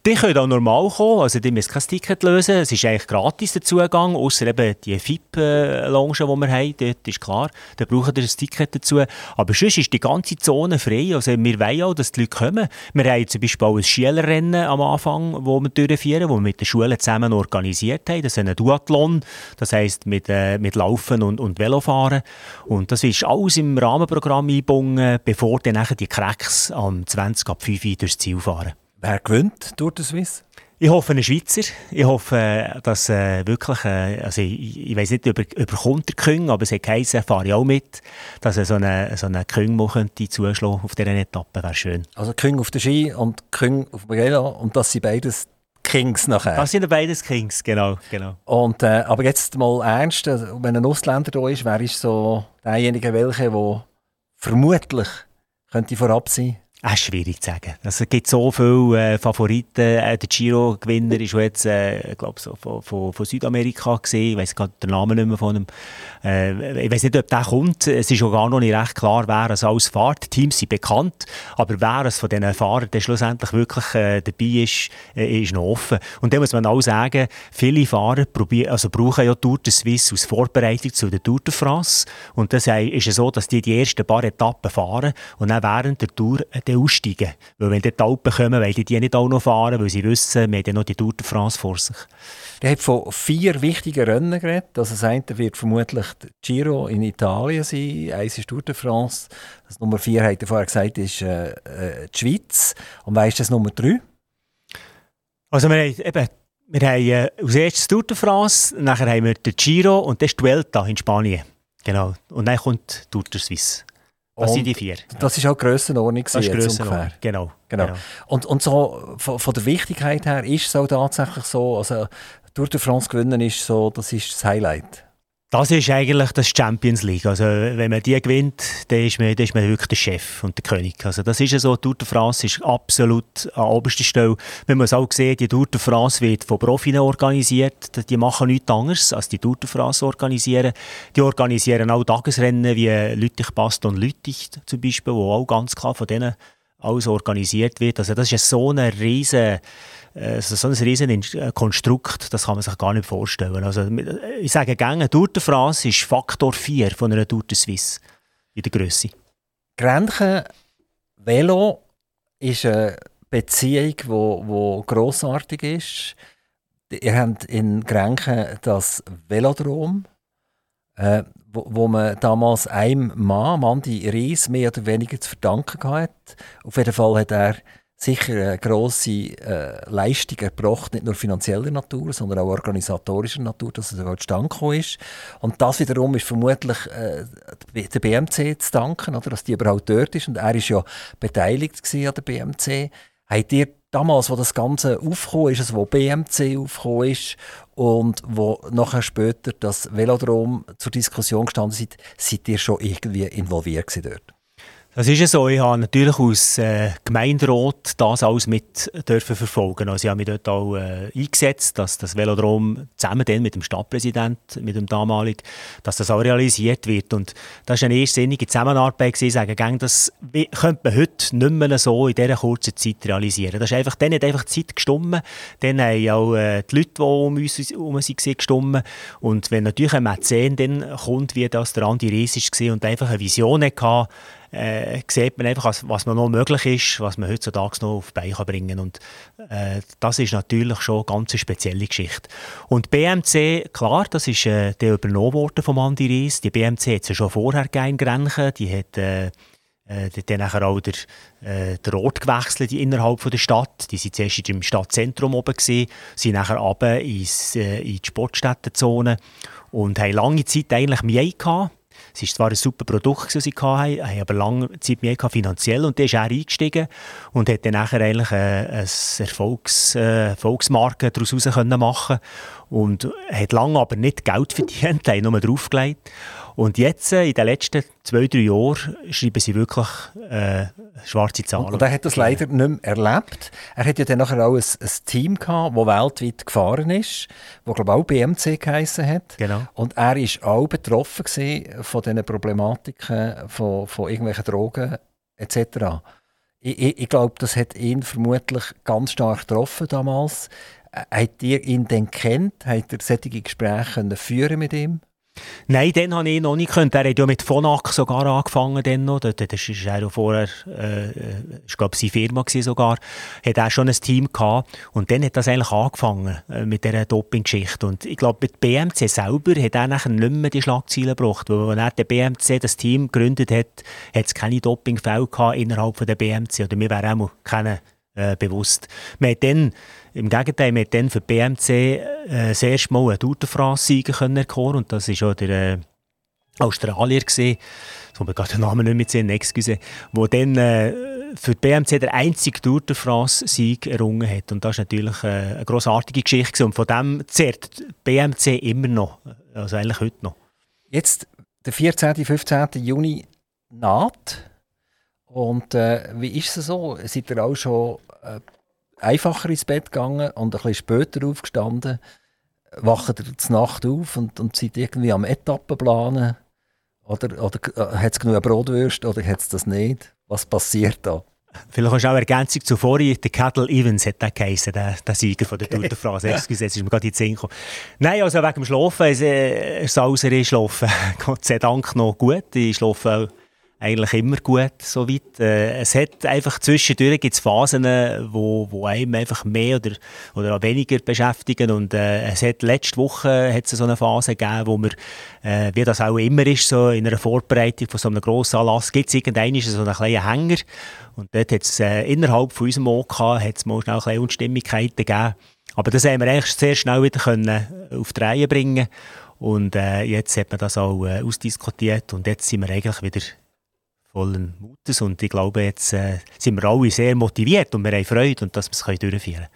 Die können auch normal kommen, also die müssen kein Ticket lösen. Es ist eigentlich gratis der Zugang, außer eben die FIP-Lounge, die wir haben, dort ist klar, da brauchen wir ein Ticket dazu. Aber sonst ist die ganze Zone frei, also wir wollen auch, dass die Leute kommen. Wir haben zum Beispiel auch ein Schülerrennen am Anfang, wo wir durchführen, wo wir mit den Schulen zusammen organisiert haben. Das ist ein Duathlon, das heisst mit, äh, mit Laufen und, und Velofahren. Und das ist alles im Rahmenprogramm eingebunden, bevor dann die Cracks am 20 ab 5 Uhr durchs Ziel fahren. Wer gewinnt Tour de Suisse? Ich hoffe, ein Schweizer. Ich hoffe, dass äh, wirklich, äh, also ich, ich weiß nicht, über, überkommt der Küng, aber es hat geheißen, fahre ich auch mit, dass er so einen so eine Küng könnte zuschlagen auf dieser Etappe, wäre schön. Also Küng auf der Ski und Küng auf dem Velo und das sind beides Kings nachher. Das sind beides Kings, genau. genau. Und, äh, aber jetzt mal ernst, äh, wenn ein Ausländer da ist, wer ist so derjenige, welche, der vermutlich könnte vorab sein Ah, schwierig zu sagen. Also, es gibt so viele äh, Favoriten. Äh, der Giro-Gewinner ist jetzt, äh, glaube so von, von, von, Südamerika gesehen. Ich weiß gerade den Namen nicht mehr von ihm. Äh, ich weiß nicht, ob der kommt. Es ist auch gar noch nicht recht klar, wer es alles fährt. Die Teams sind bekannt, aber wer es von diesen Fahrern der schlussendlich wirklich äh, dabei ist, äh, ist noch offen. Und da muss man auch sagen, viele Fahrer also brauchen ja Tour de Suisse als Vorbereitung zu der Tour de France. Und das ist ja so, dass die die ersten paar Etappen fahren und dann während der Tour äh, aussteigen. Weil wenn die Alpen kommen, wollen die nicht auch noch fahren, weil sie wissen, wir haben noch die Tour de France vor sich. Der hat von vier wichtigen Rennen geredet. Also das eine wird vermutlich Giro in Italien sein, eins ist Tour de France. Das Nummer vier, hat er vorher gesagt, ist äh, äh, die Schweiz. Und weißt du das Nummer drei? Also wir haben eben wir haben äh, als erstes Tour de France, nachher haben wir den Giro und dann ist die Vuelta in Spanien. Genau. Und dann kommt Tour de Suisse. Das sind die vier. Das ist auch Grössenordnung. Das ist Grössenordnung, genau, genau. genau. Und, und so von, von, der Wichtigkeit her ist es auch tatsächlich so, also Tour de France gewinnen ist so, das ist das Highlight. Das ist eigentlich das Champions League. Also, wenn man die gewinnt, dann ist man, dann ist man wirklich der Chef und der König. Also, das ist ja so. Die Tour de France ist absolut an oberster Stelle. Man muss auch sehen, die Tour de France wird von Profis organisiert. Die machen nichts anderes als die Tour de France organisieren. Die organisieren auch Tagesrennen wie Lüttich, Bast und Lüttich zum Beispiel, wo auch ganz klar von denen alles organisiert wird. Also, das ist so eine riesige äh, so ein riesen äh, Konstrukt, das kann man sich gar nicht vorstellen. Also, äh, ich sage gerne, Tour de France ist Faktor 4 von einer Tour de Suisse in der Größe. Grenchen Velo ist eine Beziehung, die wo, wo grossartig ist. Ihr habt in Grenchen das Velodrom, äh, wo, wo, man damals einem Mann, Mandy Ries, mehr oder weniger zu verdanken hat. Auf jeden Fall hat er sicher eine grosse äh, Leistung erbracht, nicht nur finanzieller Natur, sondern auch organisatorischer Natur, dass es überhaupt zustande ist. Und das wiederum ist vermutlich äh, der BMC zu danken, oder, dass die überhaupt dort ist. Und er ist ja beteiligt an der BMC. Habt ihr damals, wo das Ganze aufgekommen ist, also wo BMC aufgekommen ist und wo nachher später das Velodrom zur Diskussion gestanden ist, seid ihr schon irgendwie involviert dort? Das ist ja so. Ich habe natürlich als äh, Gemeinderat das alles mit dürfen verfolgen. Also ich habe mich dort auch äh, eingesetzt, dass das Velodrom zusammen mit dem Stadtpräsidenten, mit dem damaligen, dass das auch realisiert wird. Und das war eine erste Zusammenarbeit gewesen. Ich sage, das könnte man heute nicht mehr so in dieser kurzen Zeit realisieren. Das ist einfach, dann hat einfach die Zeit gestummen. Dann haben auch äh, die Leute, die um uns herum waren, gestummen. Und wenn natürlich ein Mäzen dann kommt, wie das der Andi Ries war und einfach eine Vision hatte, äh, sieht man einfach, was man noch möglich ist, was man heutzutage noch auf die Beine bringen kann. Und äh, das ist natürlich schon eine ganz spezielle Geschichte. Und BMC, klar, das ist äh, der übernommen worden vom Andi Ries. Die BMC hat es ja schon vorher gegeben Grenchen. Die hat äh, äh, dann auch der, äh, der Ort gewechselt innerhalb von der Stadt. Die waren zuerst im Stadtzentrum oben, gewesen, sind nachher runter ins, äh, in die Sportstättenzone und haben lange Zeit eigentlich mehr gehabt. Es war zwar ein super Produkt, das sie hatten, haben aber lange Zeit mehr finanziell. Und der ist auch eingestiegen und hat dann nachher eigentlich eine, eine Erfolgs, äh, Erfolgsmarke daraus machen und hat lange aber nicht Geld verdient, haben nur draufgelegt. Und jetzt, äh, in den letzten zwei, drei Jahren, schreiben sie wirklich äh, schwarze Zahlen. Und, er hat das leider nicht mehr erlebt. Er hat ja dann nachher auch ein, ein Team gehabt, das weltweit gefahren ist, das glaube ich auch BMC geheissen hat. Genau. Und er war auch betroffen von diesen Problematiken, von, von irgendwelchen Drogen etc. Ich, ich, ich glaube, das hat ihn vermutlich ganz stark getroffen damals. Habt ihr ihn denn kennt? Habt ihr solche Gespräche führen mit ihm? Nein, den habe ich noch nicht können. Er hat ja mit Phonak sogar angefangen. Dann noch. Das war er vorher, äh, ich glaube, seine Firma sogar. Hat er schon ein Team gehabt. Und dann hat das eigentlich angefangen äh, mit dieser Doping-Geschichte. Und ich glaube, mit BMC selber hat er nachher nicht mehr die Schlagzeilen gebracht. Weil, er der BMC das Team gegründet hat, hat es keine Doping-Fälle innerhalb von der BMC. Oder wir wären auch keine äh, bewusst. Wir haben dann, Im Gegenteil, wir dann für die BMC äh, das erste Mal einen Tour de France-Sieger erkoren und das war auch der äh, Australier, gewesen, wo wir gerade den Namen nicht mehr sehen, excuse, wo dann äh, für die BMC der einzige Tour de France-Sieg errungen hat. Und das ist natürlich äh, eine grossartige Geschichte und von dem zehrt BMC immer noch, also eigentlich heute noch. Jetzt, der 14. 15. Juni naht. Und äh, wie ist es so? Seid ihr auch schon äh, einfacher ins Bett gegangen und ein bisschen später aufgestanden? Wacht ihr zur Nacht auf und, und seid irgendwie am Etappenplanen? Oder, oder äh, hat es genug Brotwürste oder hat es das nicht? Was passiert da? Vielleicht hast du auch Ergänzung zu vorhin. Der Cadel Evans hat der geheißen, der, der Sieger von der Tour de France. Excuse, jetzt ist mir gerade in den Sinn Nein, also wegen dem Schlafen, es, äh, Sauser ist schlafen, Gott sei Dank noch gut. Ich schlafe auch eigentlich immer gut soweit. Äh, es hat einfach zwischendurch gibt's Phasen, wo, wo einem einfach mehr oder, oder auch weniger beschäftigen und äh, es hat letzte Woche hat so eine Phase gegeben, wo wir, äh, wie das auch immer ist, so in einer Vorbereitung von so einem grossen Anlass, gibt es irgendeinen so einen kleinen Hänger und dort hat es äh, innerhalb von unserem OK hat's mal schnell kleine Unstimmigkeiten gegeben. Aber das haben wir eigentlich sehr schnell wieder können auf die Reihe bringen und äh, jetzt hat man das auch äh, ausdiskutiert und jetzt sind wir eigentlich wieder vollen Mutes. Und ich glaube, jetzt äh, sind wir alle sehr motiviert und wir haben Freude, und dass wir es durchführen können.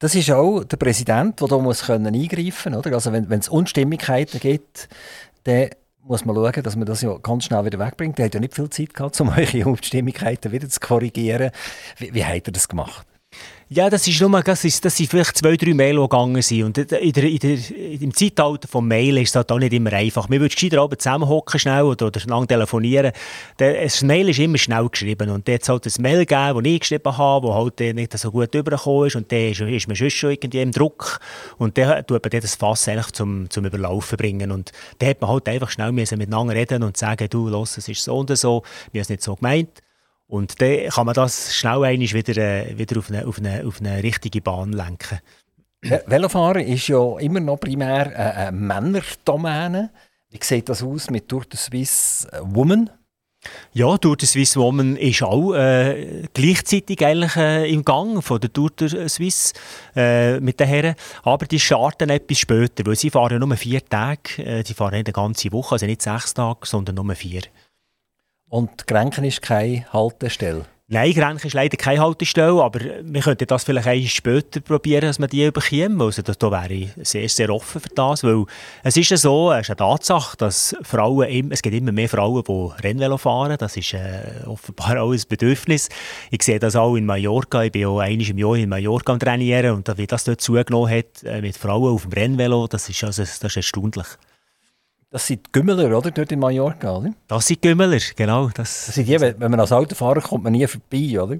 Das ist auch der Präsident, der da muss können eingreifen muss. Also wenn, wenn es Unstimmigkeiten gibt, dann muss man schauen, dass man das ja ganz schnell wieder wegbringt. Der hat ja nicht viel Zeit gehabt, um eure Unstimmigkeiten wieder zu korrigieren. Wie, wie hat er das gemacht? Ja, das ist nur, das, ist, das sind vielleicht zwei, drei Mail, die gegangen sind. Und in der, in der, im Zeitalter des Mail ist das halt auch nicht immer einfach. Wir würden gescheiter abends zusammenhocken schnell oder, oder lang telefonieren. Das Mail ist immer schnell geschrieben. Und jetzt halt ein Mail gegeben, das ich geschrieben habe, das halt nicht so gut übergekommen ist. Und dann ist, ist man schon irgendwie im Druck. Und dann tut man das Fass eigentlich zum, zum Überlaufen bringen. Und dann hat man halt einfach schnell miteinander reden und sagen, du, los, es ist so und so, wir haben es nicht so gemeint. Und dann kann man das schnell wieder, äh, wieder auf, eine, auf, eine, auf eine richtige Bahn lenken. Velofahren ist ja immer noch primär eine Männerdomäne. Wie sieht das aus mit Tour de Suisse Woman? Ja, Tour de Suisse Woman ist auch äh, gleichzeitig eigentlich äh, im Gang von der Tour de Suisse äh, mit den Herren. Aber die starten etwas später, weil sie fahren nur vier Tage. Äh, sie fahren nicht eine ganze Woche, also nicht sechs Tage, sondern nur vier. Und Grenken ist keine Haltestelle? Nein, Grenchen ist leider keine Haltestelle, aber wir könnten das vielleicht ein später probieren, dass wir die überkommen. Also da, da wäre ich sehr, sehr offen für das, weil es ist ja so, es ist eine Tatsache, dass Frauen, es gibt immer mehr Frauen, die Rennvelo fahren, das ist äh, offenbar auch ein Bedürfnis. Ich sehe das auch in Mallorca, ich bin auch einmal im Jahr in Mallorca trainieren und wie das dort zugenommen hat äh, mit Frauen auf dem Rennvelo, das ist, also, das ist erstaunlich. Das sind die Gümmeler, oder? Dort in Mallorca, oder? Das sind Gümmeler, genau. Das, das sind die, wenn man als Autofahrer kommt man nie vorbei, oder?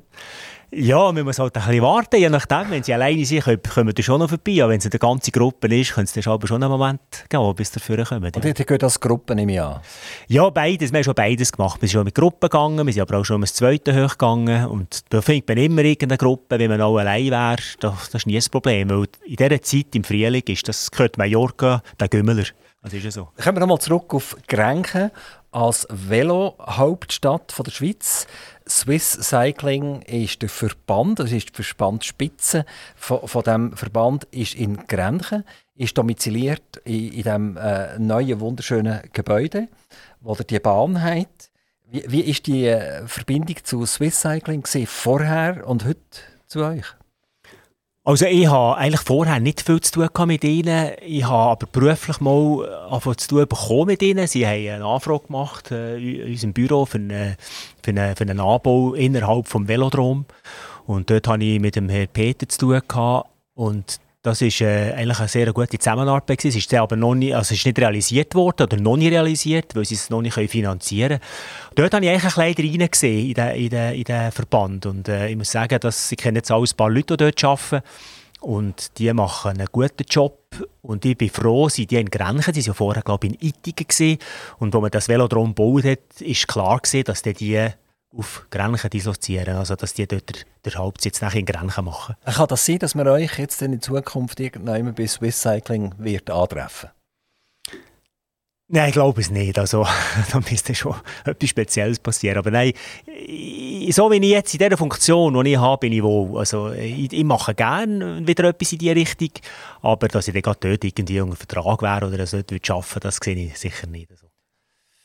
Ja, man muss halt ein bisschen warten, je nachdem. Wenn sie alleine sind, kommen sie schon noch vorbei. Aber wenn es eine ganze Gruppe ist, können sie aber schon einen Moment gehen, bis sie dafür kommen. Und ihr gehört als Gruppe nicht mehr an? Ja, beides. Wir haben schon beides gemacht. Wir sind schon mit Gruppen gegangen, wir sind aber auch schon ins zweite hochgegangen. Und da findet man immer irgendeine Gruppe, wenn man auch allein wäre. Das, das ist nie ein Problem. Weil in dieser Zeit im Frühling ist das, gehört Mallorca, der Gümmeler. Das ist ja so. Kommen wir nochmal zurück auf Grenken als Velo-Hauptstadt der Schweiz. Swiss Cycling ist der Verband, das ist die Verbandsspitze von, von dem Verband ist in Grenchen, ist domiziliert in, in dem äh, neuen wunderschönen Gebäude, wo ihr die Bahn hat. Wie, ist die äh, Verbindung zu Swiss Cycling vorher und heute zu euch? Also ich habe eigentlich vorher nicht viel zu tun mit ihnen. Ich habe aber beruflich mal angefangen zu tun bekommen mit ihnen. Sie haben eine Anfrage gemacht äh, in unserem Büro für einen, für, einen, für einen Anbau innerhalb des Velodrom. Und dort hatte ich mit dem Herrn Peter zu tun. Gehabt. Und das war äh, eigentlich eine sehr gute Zusammenarbeit. Es ist aber noch nicht, also ist nicht realisiert worden oder noch nicht realisiert, weil sie es noch nicht finanzieren können. Dort habe ich eigentlich ein bisschen reingesehen in den, in, den, in Verband. Und äh, ich muss sagen, dass ich kenne jetzt alles ein paar Leute, die dort arbeiten. Und die machen einen guten Job. Und ich bin froh, sie die in Grenchen, die waren ja vorher, glaube ich, in Ittigen. Und als man das Velodrom gebaut hat, ist klar gewesen, dass die auf Grenchen dislozieren, also dass die dort der, der Hauptsitz nach in Grenchen machen. Kann das sein, dass man euch jetzt in Zukunft irgendwann bei Swiss Cycling wird antreffen? Nein, ich glaube es nicht. Also, da müsste schon etwas Spezielles passieren. Aber nein, so wie ich jetzt in dieser Funktion, die ich habe, bin ich wohl. Also, ich, ich mache gerne wieder etwas in diese Richtung. Aber dass ich dann gerade dort irgendwie einen Vertrag wäre oder so arbeiten würde, das sehe ich sicher nicht. Also.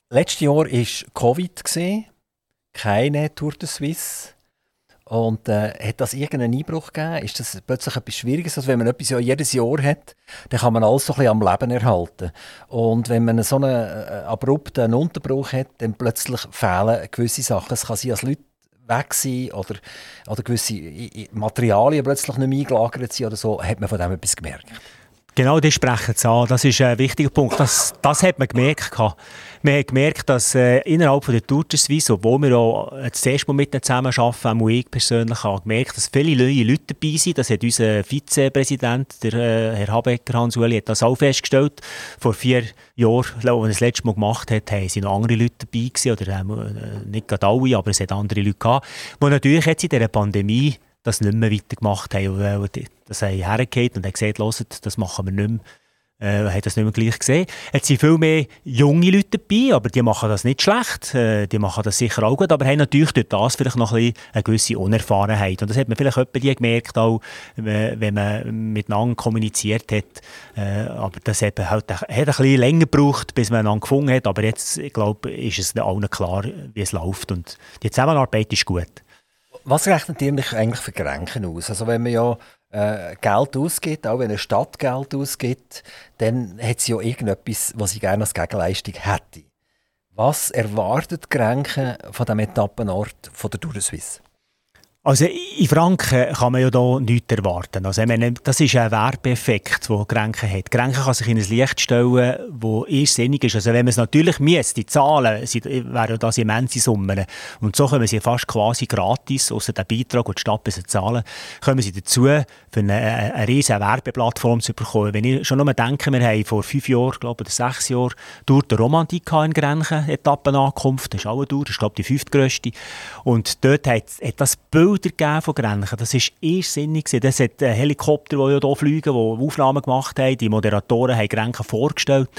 Letztes Jahr war Covid. Gewesen keine Tour de Suisse. Und äh, hat das irgendeinen Einbruch gegeben? Ist das plötzlich etwas Schwieriges? Also wenn man etwas ja jedes Jahr hat, dann kann man alles so ein bisschen am Leben erhalten. Und wenn man so einen äh, abrupten Unterbruch hat, dann plötzlich fehlen gewisse Sachen. Es kann sein, dass Leute weg sind oder, oder gewisse Materialien plötzlich nicht mehr eingelagert sind oder so. Hat man von dem etwas gemerkt? Genau, das sprechen Sie an. Das ist ein wichtiger Punkt. Das, das hat man gemerkt. Man hat gemerkt, dass äh, innerhalb von der Tour de Suisse, obwohl wir auch äh, das erste Mal mit ihnen zusammenarbeiten, auch ich persönlich habe gemerkt, dass viele neue Leute dabei sind. Das hat unser Vizepräsident, der äh, Herr Habecker, Hans-Uli, hat das auch festgestellt. Vor vier Jahren, als er das letzte Mal gemacht hat, haben sie noch andere Leute dabei gewesen, oder äh, nicht gerade alle, aber es hat andere Leute gehabt, die natürlich jetzt in dieser Pandemie das nicht mehr weitergemacht haben, weil das haben hergegeben und haben gesagt, hört, das machen wir nicht mehr. Äh, haben das nicht mehr gleich gesehen. Jetzt sind viel mehr junge Leute dabei, aber die machen das nicht schlecht. Äh, die machen das sicher auch gut, aber haben natürlich durch das vielleicht noch ein eine gewisse Unerfahrenheit. Und das hat man vielleicht die gemerkt, auch, wenn man miteinander kommuniziert hat. Äh, aber das hat, halt, hat ein bisschen länger gebraucht, bis man einander gefunden hat. Aber jetzt, ich glaube, ist es allen klar, wie es läuft. Und die Zusammenarbeit ist gut. Was rechnet ihr eigentlich für Grenken aus? Also wenn man ja äh, Geld ausgibt, auch wenn eine Stadt Geld ausgibt, dann hat sie ja irgendetwas, was sie gerne als Gegenleistung hätte. Was erwartet Grenken von dem Etappenort von der Tour de Suisse? Also in Franken kann man ja da nichts erwarten. Also, meine, das ist ein Werbeeffekt, den Grenken hat. Grenken kann sich in ein Licht stellen, das irrsinnig ist. Also wenn man es natürlich misst, die Zahlen sind, wären das immense Summen. Und so kommen sie fast quasi gratis, außer den Beitrag, den die Stadt zahlen, kommen sie dazu, für eine, eine riesige Werbeplattform zu bekommen. Wenn ich schon nur denke, wir haben vor fünf Jahren, glaube ich, oder sechs Jahren, durch die Romantik in Grenchen, Etappenankunft, das ist auch Tour, das ist, glaube ich, die fünftgrößte. Und dort hat, hat das Bild Bilder von Grenchen. Das war irrsinnig. Das hat Helikopter, die hier fliegen, die Aufnahmen gemacht haben. Die Moderatoren haben Grenchen vorgestellt.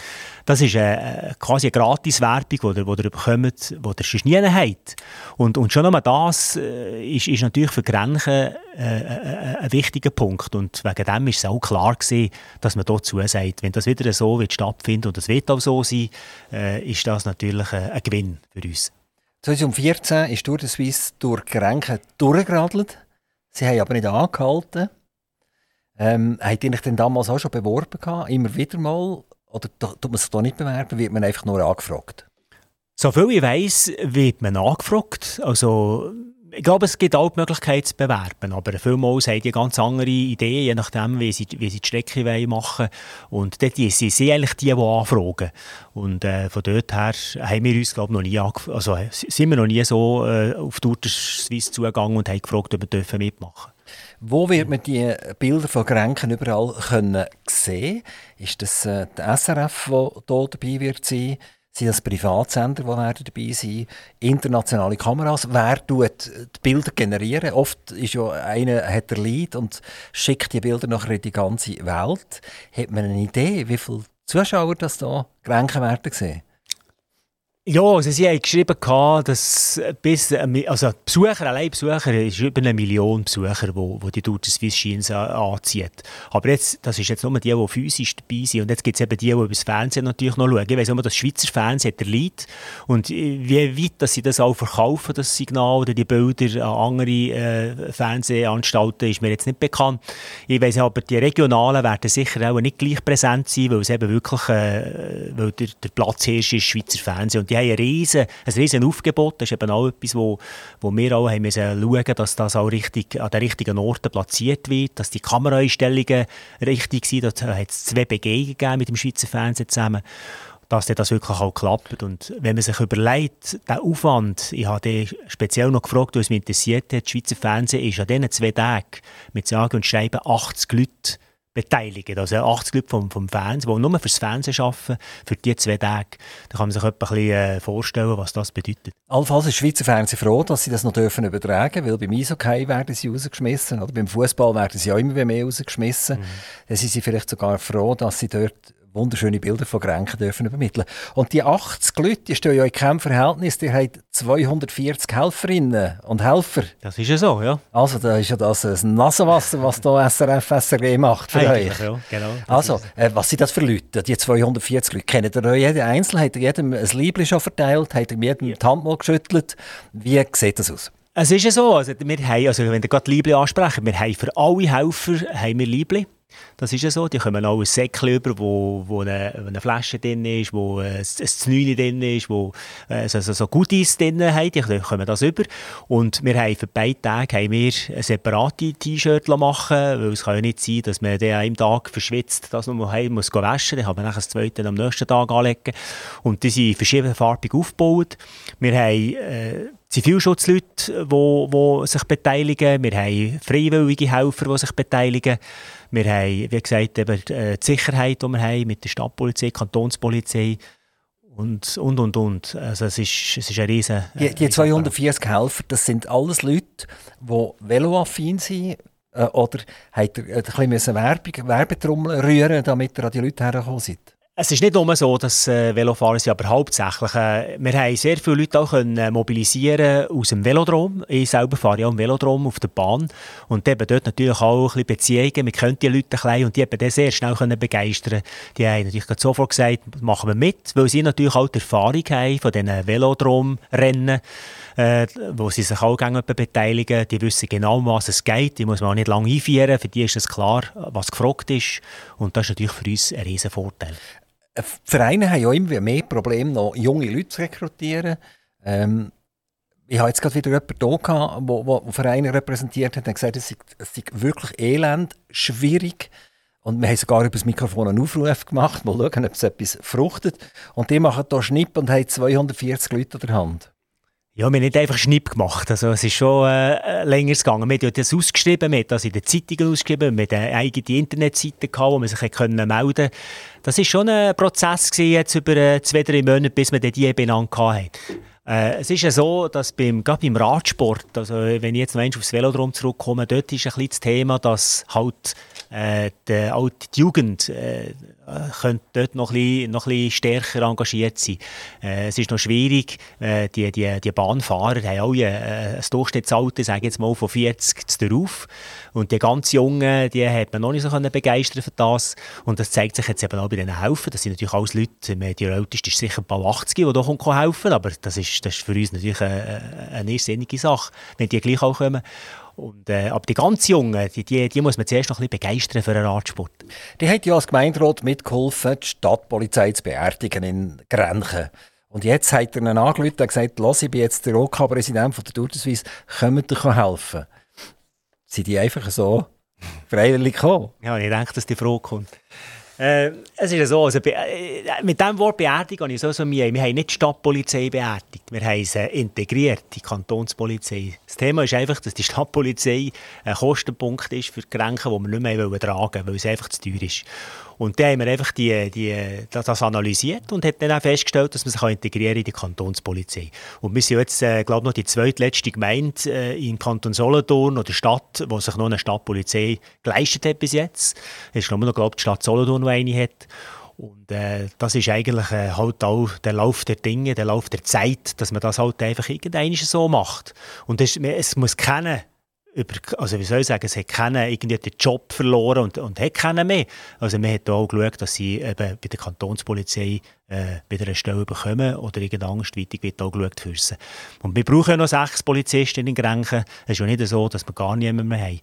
Das ist äh, quasi eine Gratis-Werbung, die ihr, bekommt, die ihr sonst nie habt. Und, und schon einmal das äh, ist, ist natürlich für Grenchen äh, ein wichtiger Punkt. Und wegen dem war es auch klar gewesen, dass man dazu sagt, wenn das wieder so wird stattfinden und das wird auch so sein, äh, ist das natürlich ein Gewinn für uns. 2014 ist Tour de Suisse durch Grenchen durchgeradelt. Sie haben aber nicht angehalten. Ähm, habt ihr euch denn damals auch schon beworben? Gehabt? Immer wieder mal? Oder tut man sich da nicht bewerben, wird man einfach nur angefragt? Soviel ich weiss, wird man angefragt. Also, ich glaube, es gibt auch die Möglichkeit zu bewerben, aber vielmals haben die ganz andere Ideen, je nachdem, wie sie, wie sie die Strecke machen wollen. Und dort sind sie eigentlich die, die anfragen. Und äh, von dort her haben wir uns, glaube noch nie, also sind wir noch nie so äh, auf Tour de Suisse zugegangen und haben gefragt, ob wir dürfen mitmachen wo wird man die Bilder von Grenken überall können sehen? Ist das äh, der SRF, der hier dabei wird sein? Sind das Privatsender, die werden dabei sein? Internationale Kameras? Wer tut die Bilder generieren? Oft ist ja einer hat der Lead und schickt die Bilder nachher in die ganze Welt. Hat man eine Idee, wie viele Zuschauer das hier Grenken werden sehen? Ja, also sie haben geschrieben, dass bis, äh, also Besucher, allein Besucher, ist über eine Million Besucher, wo, wo die Tour de Suisse Schiens anzieht. Aber jetzt, das ist jetzt nur die, die physisch dabei sind. Und jetzt gibt es eben die, die über das Fernsehen natürlich noch schauen. Ich weiss immer, das Schweizer Fernsehen der Leid. Und wie weit, dass sie das auch verkaufen, das Signal oder die Bilder an andere äh, Fernsehanstalten, ist mir jetzt nicht bekannt. Ich weiss aber, die Regionalen werden sicher auch nicht gleich präsent sein, weil es eben wirklich, äh, weil der, der Platzhirsch ist Schweizer Fernsehen. Und die haben ein riesen, riesen Aufgebot. Das ist eben auch etwas, wo, wo wir auch haben müssen schauen dass das auch richtig, an den richtigen Orten platziert wird, dass die Kameraeinstellungen richtig sind. Da hat es zwei Begehungen gegeben mit dem Schweizer Fernsehen zusammen dass das wirklich auch klappt. Und wenn man sich überlegt, der Aufwand, ich habe speziell noch gefragt, was mich interessiert hat, das Schweizer Fernsehen ist an diesen zwei Tagen mit sage und schreiben 80 Leute beteiligen. Also 80 Leute vom, vom Fernsehen, die nur fürs Fernsehen arbeiten, für die zwei Tage. Da kann man sich ein bisschen äh, vorstellen, was das bedeutet. Allenfalls ist Schweizer Fernsehen froh, dass sie das noch dürfen übertragen weil beim Eishockey werden sie rausgeschmissen oder beim Fußball werden sie auch immer mehr rausgeschmissen. Mhm. Dann sind sie vielleicht sogar froh, dass sie dort wunderschöne Bilder von Grenken dürfen übermitteln. Und die 80 Leute, die stehen ja in keinem Verhältnis, die haben 240 Helferinnen und Helfer. Das ist ja so, ja. Also da ist ja das ein Nasenwasser, was da SRF, SRG macht für Eigentlich, euch. Ja, genau. Also, äh, was sind das für Leute, die 240 Leute? Kennt ihr jede Einzelne? Hat ihr jedem ein Liebling schon verteilt? Hat ihr jedem ja. die Hand mal geschüttelt? Wie sieht das aus? Es ist ja so, also wir haben, also wenn ihr gerade Liebling ansprechen, wir haben für alle Helfer haben wir Liebling. Das ist ja so. Die kommen auch ein Säckchen über, wo, wo eine, eine Flasche drin ist, wo ein, ein Znüni drin ist, wo äh, also, so Goodies drin haben. Die kommen das über. Und wir haben für beide Tage haben wir separate T-Shirt machen weil es kann ja nicht sein, dass man den einen Tag verschwitzt, dass man heim muss waschen. Dann kann man das zweite am nächsten Tag anlegen. Und die sind verschiedenfarbig aufgebaut. Wir haben äh, Zivilschutzleute, die sich beteiligen. Wir haben freiwillige Helfer, die sich beteiligen. Wir haben, wie gesagt, eben äh, die Sicherheit, die wir haben mit der Stadtpolizei, Kantonspolizei und, und, und, und. Also es ist, es ist ein riesen... Äh, die, die 240 Helfer, das sind alles Leute, die veloaffin sind, äh, oder ein bisschen Werbung, Werbetrommel rühren, damit ihr an die Leute hergekommen seid? Es ist nicht nur so, dass äh, Velofahren sind, aber hauptsächlich. Äh, wir haben sehr viele Leute auch können äh, mobilisieren aus dem Velodrom. Ich selber fahre ja am Velodrom auf der Bahn und eben dort natürlich auch ein bisschen Beziehungen. Wir können die Leute ein bisschen und die eben sehr schnell können begeistern Die haben natürlich sofort gesagt, machen wir mit, weil sie natürlich auch die Erfahrung haben von diesen Velodromrennen äh, wo sie sich auch gerne beteiligen. Die wissen genau, um was es geht. Die muss man auch nicht lange einführen. Für die ist es klar, was gefragt ist. Und das ist natürlich für uns ein riesen Vorteil. Vereine haben ja immer mehr Probleme, noch junge Leute zu rekrutieren. Ähm, ich habe jetzt gerade wieder jemanden hier gehabt, der Vereine repräsentiert hat und gesagt, es sei, es sei wirklich elend, schwierig. Und wir haben sogar über das Mikrofon einen Aufruf gemacht, mal schauen, ob es etwas fruchtet. Und die machen hier Schnipp und haben 240 Leute an der Hand. Ja, wir haben nicht einfach Schnipp gemacht. Also, es ist schon äh, länger gegangen. Wir haben das ausgeschrieben, wir haben das in den Zeitungen ausgeschrieben, wir hatten eine eigene Internetseite, gehabt, wo man sich können melden konnte. Das war schon ein Prozess gewesen, jetzt über äh, zwei, drei Monate, bis wir die benannt hatten. Äh, es ist ja so, dass beim, gerade beim Radsport, also wenn ich jetzt noch einmal aufs Velodrom zurückkomme, dort ist ein bisschen das Thema, dass halt äh, die, die Jugend äh, könnte dort noch ein, bisschen, noch ein bisschen stärker engagiert sein. Äh, es ist noch schwierig, äh, die, die, die Bahnfahrer haben alle äh, ein Durchschnittsalter, sage jetzt mal, von 40 zu darauf. Und die ganz Jungen, die hat man noch nicht so können begeistern für das. Und das zeigt sich jetzt eben auch bei den Helfen. Das sind natürlich alles Leute, die älteste ist sicher ein paar 80, die hier helfen aber das ist, das ist für uns natürlich eine, eine irrsinnige Sache, wenn die gleich auch kommen. Und, äh, aber die ganz Jungen, die, die, die, muss man zuerst noch ein bisschen begeistern für den Radsport. Die hat ja als Gemeinderat mitgeholfen, die Stadtpolizei zu beerdigen in Grenchen. Und jetzt hat er einen angerufen und gesagt, Lass, ich bin jetzt der OK-Präsident OK der Tour de Suisse, ihr helfen? Sind die einfach so freiwillig gekommen? Ja, ich denke, dass die Frage kommt. Äh, es ist ja so, also, äh, mit dem Wort Beerdigung habe ich so, so wir, wir haben nicht die Stadtpolizei beerdigt, wir haben sie integriert, die Kantonspolizei. Das Thema ist einfach, dass die Stadtpolizei ein Kostenpunkt ist für die Grenzen, die wir nicht mehr tragen wollen, weil es einfach zu teuer ist. Und dann haben wir einfach die, die, das analysiert und hat dann auch festgestellt, dass man sich integrieren in die Kantonspolizei. Und wir sind jetzt, äh, glaube ich, noch die zweitletzte Gemeinde äh, im Kanton Solothurn oder Stadt, wo sich noch eine Stadtpolizei geleistet hat bis jetzt. Es ist nur noch, glaube ich, die Stadt Solothurn, die eine hat. Und äh, das ist eigentlich äh, halt auch der Lauf der Dinge, der Lauf der Zeit, dass man das halt einfach irgendwann so macht. Und es, es muss keiner über, also wie soll ich sagen, es hat keinen irgendwie den Job verloren und, und hat keinen mehr. Also man hat auch geschaut, dass sie eben bei der Kantonspolizei äh, wieder eine Stelle bekommen oder irgendeine Angstweitung wird auch geschaut für sie. Und wir brauchen ja noch sechs Polizisten in Grenchen. Es ist ja nicht so, dass wir gar niemanden mehr haben.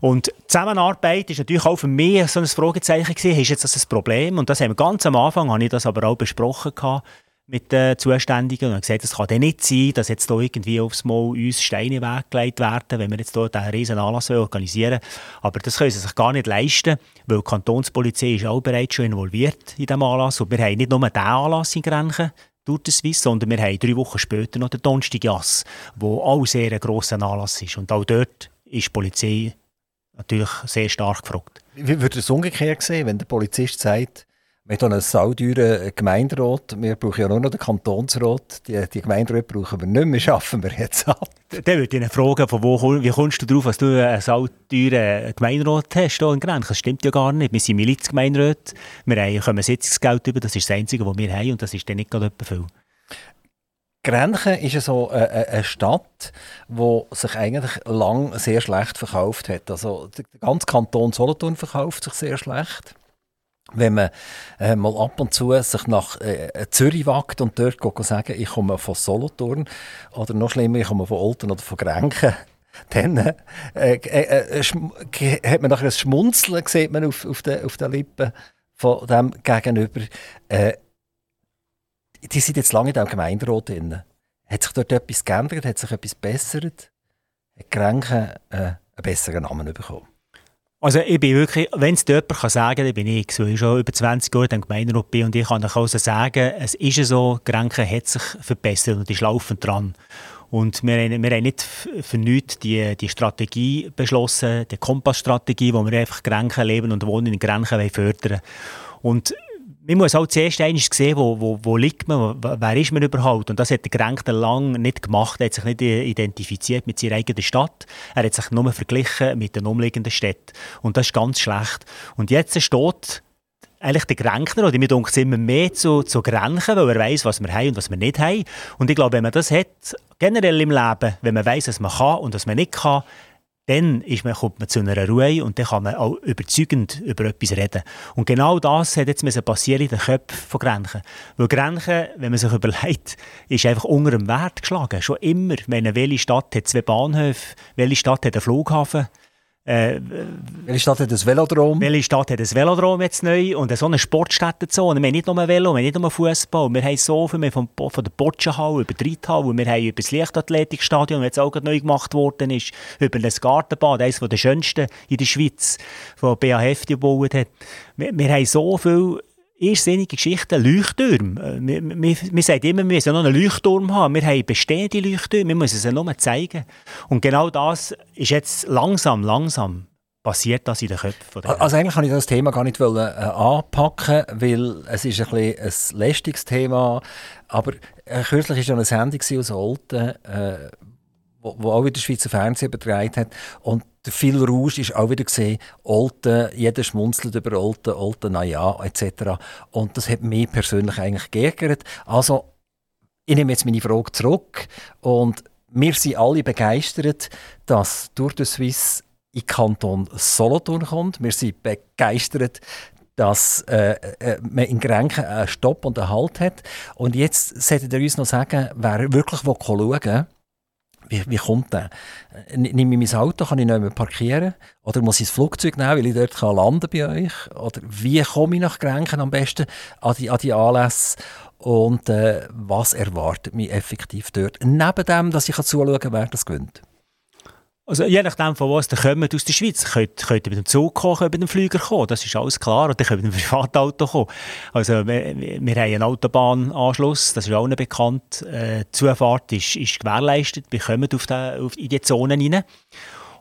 Und Zusammenarbeit ist natürlich auch für mich so ein Fragezeichen gewesen. Ist jetzt das ein Problem? Und das haben wir ganz am Anfang, habe ich das aber auch besprochen gehabt mit den Zuständigen und gesagt, es kann dann nicht sein, dass jetzt hier irgendwie aufs Mal uns Steine weggelegt werden, wenn wir jetzt hier diesen riesen Anlass organisieren Aber das können sie sich gar nicht leisten, weil die Kantonspolizei ist auch bereits schon involviert in diesem Anlass und wir haben nicht nur diesen Anlass in Grenchen, die Swiss, sondern wir haben drei Wochen später noch den Donnerstag Jass, wo auch sehr ein grosser Anlass ist. Und auch dort ist die Polizei natürlich sehr stark gefragt. Wie würde es umgekehrt sehen, wenn der Polizist sagt, wir haben einen saudeuren Gemeinderat. Wir brauchen ja nur noch den Kantonsrat. Die, die Gemeinderat brauchen wir nicht mehr, schaffen wir jetzt ab. Dann würde ich eine Frage, von wo, wie kommst du darauf, dass du einen saudeuren Gemeinderat hast hier in Grenz? Das stimmt ja gar nicht. Wir sind Milizgemeinderat. Wir haben, kommen Sitzungsgeld über. Das ist das Einzige, was wir haben und das ist dann nicht gerade viel. Grenchen ist so eine, Stadt, die sich eigentlich lang sehr schlecht verkauft hat. Also der ganze Kanton Solothurn verkauft sich sehr schlecht wenn man äh, mal ab und zu sich nach äh, Zürich wagt und dort geht, sagen, ich komme von Solothurn oder noch schlimmer, ich komme von Olten oder von Grenken, dann äh, äh, äh hat man nachher ein Schmunzeln, sieht man auf, auf, den, auf den Lippen von dem Gegenüber. Äh, die sind jetzt lange in diesem Gemeinderat drin. Hat sich dort etwas geändert? Hat sich etwas bessert? Hat Grenken äh, einen besseren Namen bekommen? Also ich bin wirklich, wenn es jemand kann sagen kann, dann bin ich, weil ich schon über 20 Jahre im Gemeinderat bin und ich kann also sagen, es ist so, Grenken hat sich verbessert und ist laufend dran. Und wir wir haben nicht für nichts die, die Strategie beschlossen, die Kompassstrategie, wo wir einfach Grenken leben und wohnen in Grenken fördern Und man muss auch zuerst einmal sehen, wo, wo, wo liegt man, wer ist man überhaupt. Und das hat der Gerenkte lange nicht gemacht. Er hat sich nicht identifiziert mit seiner eigenen Stadt. Er hat sich nur verglichen mit den umliegenden Städten. Und das ist ganz schlecht. Und jetzt steht eigentlich der Gränkner, oder mir denkt immer mehr zu, zu Grenchen, weil er weiß, was wir haben und was wir nicht haben. Und ich glaube, wenn man das hat, generell im Leben, wenn man weiß, was man kann und was man nicht kann, dann ist man, kommt man zu einer Ruhe und dann kann man auch überzeugend über etwas reden. Und genau das hat jetzt passieren in den Köpfen von Grenchen. Weil Grenchen, wenn man sich überlegt, ist einfach unter dem Wert geschlagen. Schon immer. Wenn welche Stadt hat zwei Bahnhöfe, welche Stadt hat einen Flughafen, äh, welche Stadt hat ein Velodrom? Welche Stadt hat ein Velodrom jetzt neu und so eine Sportstättenzone. Wir haben nicht nur Velo, wir haben nicht nur Fußball. Wir haben so viel, wir haben von, von der Bocciahalle über die Reithalle, wir haben über das Leichtathletikstadion, das jetzt auch neu gemacht worden ist, über das Gartenbad, eines der schönsten in der Schweiz, das BAF gebaut hat. Wir, wir haben so viel irrsinnige Geschichten, Leuchttürme. Wir, wir, wir sagen immer, wir müssen noch einen Leuchtturm haben. Wir haben bestehende Leuchttürme, wir müssen sie nur zeigen. Und genau das ist jetzt langsam, langsam passiert das in den Köpfen. Also eigentlich kann ich das Thema gar nicht äh, anpacken, weil es ist ein, bisschen ein lästiges Thema. Aber äh, kürzlich war ja eine Sendung aus Olten, äh, wo, wo auch wieder der Schweizer Fernsehen übertragen hat. Und der Phil Rouge ist auch wieder gesehen, Olten, jeder schmunzelt über Olten, Olten, na ja, etc. Und das hat mich persönlich eigentlich geärgert. Also, ich nehme jetzt meine Frage zurück und wir sind alle begeistert, dass durch die Swiss in Kanton Solothurn kommt. Wir sind begeistert, dass äh, äh, man in Grenken einen Stopp und einen Halt hat. Und jetzt solltet ihr uns noch sagen, wer wirklich schauen will, wie, wie kommt der? Nehme ich mein Auto, kann ich nicht mehr parkieren? Oder muss ich das Flugzeug nehmen, weil ich dort kann landen bei euch? Oder wie komme ich nach Grenken am besten an die, an die Anlässe? Und äh, was erwartet mich effektiv dort? Neben dem, dass ich zuschauen kann, wer das gewinnt. Also je nachdem, von wo ihr kommt aus der Schweiz, könnt, könnt ihr mit dem Zug kommen, könnt mit dem Flüger kommen, das ist alles klar. Dann könnt ihr mit dem Privatauto kommen. Also wir, wir haben einen Autobahnanschluss, das ist allen bekannt. Äh, Zufahrt ist, ist gewährleistet, wir kommen auf die, auf, in die Zonen rein.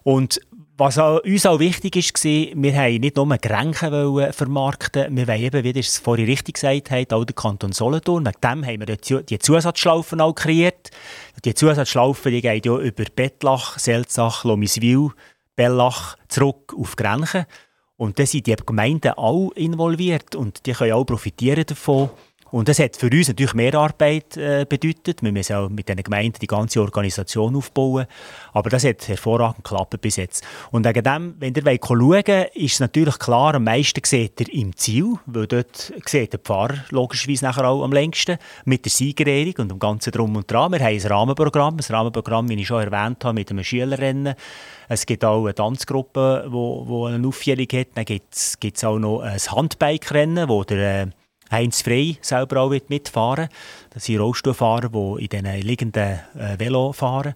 Und was auch, uns auch wichtig ist, war, wir wollten nicht nur Grenken vermarkten, wir wollen eben, wie ihr es vorhin richtig gesagt habt, auch den Kanton Solothurn. Wegen dem haben wir die Zusatzschlaufen auch kreiert. Die Zusatzschlaufen die gehen ja über Bettlach, Selzach, Lomiswil, Bellach zurück auf Grenchen. Und da sind die Gemeinden auch involviert und die können auch profitieren davon. Und das hat für uns natürlich mehr Arbeit äh, bedeutet. Wir müssen auch mit den Gemeinden die ganze Organisation aufbauen. Aber das hat hervorragend geklappt bis jetzt. Und wegen dem, wenn ihr schauen wollt, ist es natürlich klar, am meisten seht ihr im Ziel, weil dort sieht der Pfarrer logischerweise nachher auch am längsten mit der Siegerehrung und dem ganzen Drum und Dran. Wir haben ein Rahmenprogramm, ein Rahmenprogramm, wie ich schon erwähnt habe, mit einem Schülerrennen. Es gibt auch eine Tanzgruppe, die eine Aufjährung hat. Dann gibt es auch noch ein Handbike-Rennen, wo der äh, Heinz Frey selber auch mitfahren Das sind Rollstuhlfahrer, die in diesen liegenden äh, Velo fahren.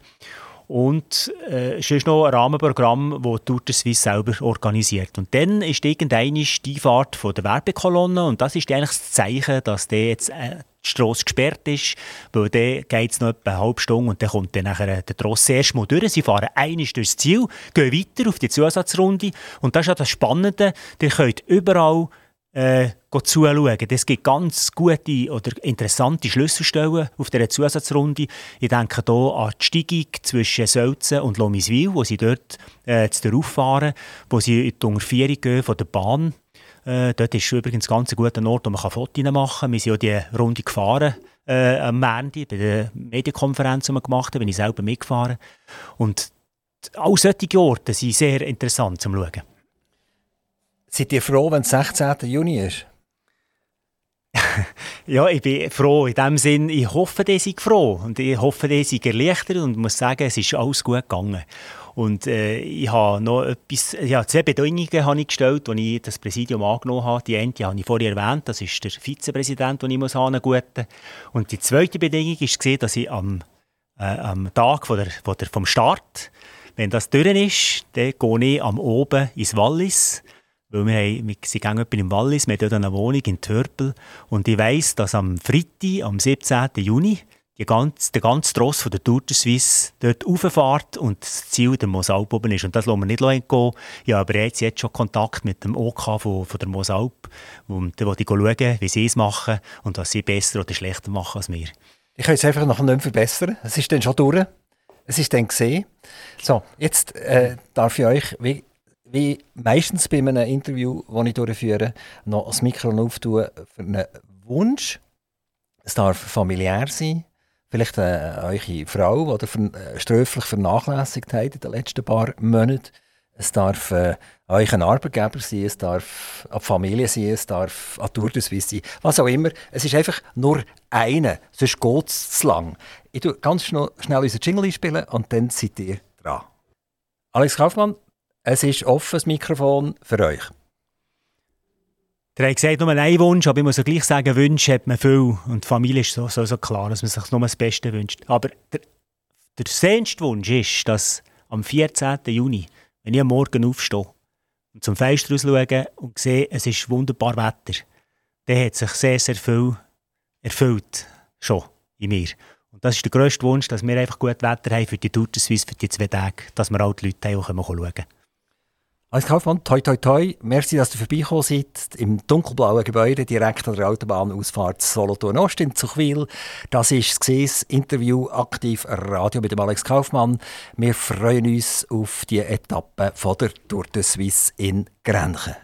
Und äh, es ist noch ein Rahmenprogramm, das Tour de Suisse selber organisiert. Und dann ist irgendwann die Fahrt von der Werbekolonne und das ist eigentlich das Zeichen, dass der jetzt äh, die Strasse gesperrt ist, weil dann geht es noch etwa eine halbe Stunde und dann kommt dann nachher der Tross erst mal durch. Sie fahren einiges durchs Ziel, gehen weiter auf die Zusatzrunde und das ist ja das Spannende, ihr könnt überall äh, zuschauen. Es gibt ganz gute oder interessante Schlüsselstellen auf dieser Zusatzrunde. Ich denke hier an die Steigung zwischen Sölzen und Lomiswil, wo sie dort äh, zu fahren, wo sie in die Unterführung gehen von der Bahn. Äh, dort ist übrigens ganz ein guter Ort, wo man Fotos machen kann. Wir sind ja die Runde gefahren äh, am Montag bei der Medienkonferenz, die wir gemacht haben, bin ich selber mitgefahren. Und all solche Orte sind sehr interessant zum Schauen. Seid ihr froh, wenn es 16. Juni ist? ja, ich bin froh. In dem Sinn, ich hoffe, dass ich froh und ich hoffe, dass ich erleichtert und muss sagen, es ist alles gut gegangen. Und äh, ich habe noch etwas, ja, zwei Bedingungen habe ich gestellt, als ich das Präsidium angenommen habe. Die eine habe ich vorher erwähnt, das ist der Vizepräsident, den ich muss haben, guten. Und die zweite Bedingung war, dass ich am, äh, am Tag von der, von der, vom Start, wenn das durch ist, dann gehe ich am Oben ins Wallis weil wir, haben, wir sind gegangen im Wallis, wir haben dort eine Wohnung in Törpel. Und ich weiss, dass am Freitag, am 17. Juni, die ganze, der ganze Tross von der Tour de Suisse dort rauffährt und das Ziel der Mosalp oben ist. Und das lassen wir nicht entgehen. Ich habe bereits jetzt schon Kontakt mit dem OK von, von der Mosalp. Und da wollte schauen, wie sie es machen und was sie besser oder schlechter machen als wir. Ich kann es einfach noch nicht verbessern. Es ist dann schon durch. Es ist dann gesehen. So, jetzt äh, darf ich euch wie wie meistens bei einem Interview, das ich durchführe, noch das Mikro auftun für einen Wunsch. Es darf familiär sein. Vielleicht äh, eure Frau, die ihr äh, sträflich vernachlässigt habt in den letzten paar Monaten. Es darf äh, euch ein Arbeitgeber sein, es darf eine Familie sein, es darf eine Tour de Suisse sein, was auch immer. Es ist einfach nur eine, sonst geht es zu lang. Ich tue ganz schnell, unseren Jingle spielen und dann seid ihr dran. Alex Kaufmann, es ist offen, das Mikrofon für euch. Der hat gesagt, nur einen Wunsch, aber ich muss auch gleich sagen, Wünsche hat man viel. Und die Familie ist so, so, so klar, dass man sich nur das Beste wünscht. Aber der, der sehnste Wunsch ist, dass am 14. Juni, wenn ich am Morgen aufstehe und zum Fenster schaue und sehe, es ist wunderbar Wetter, dann hat sich sehr, sehr viel erfüllt, schon in mir. Und das ist der grösste Wunsch, dass wir einfach gut Wetter haben für die Tour de Suisse, für die zwei Tage, dass wir auch die Leute auch schauen können. Als Kaufmann, toi toi toi, merci, dass du vorbeigekommen seid, im dunkelblauen Gebäude direkt an der Autobahnausfahrt Solothurn Ost in Zuchwil. Das ist das Interview aktiv Radio mit dem Alex Kaufmann. Wir freuen uns auf die Etappe von der Tour de Suisse in Grenchen.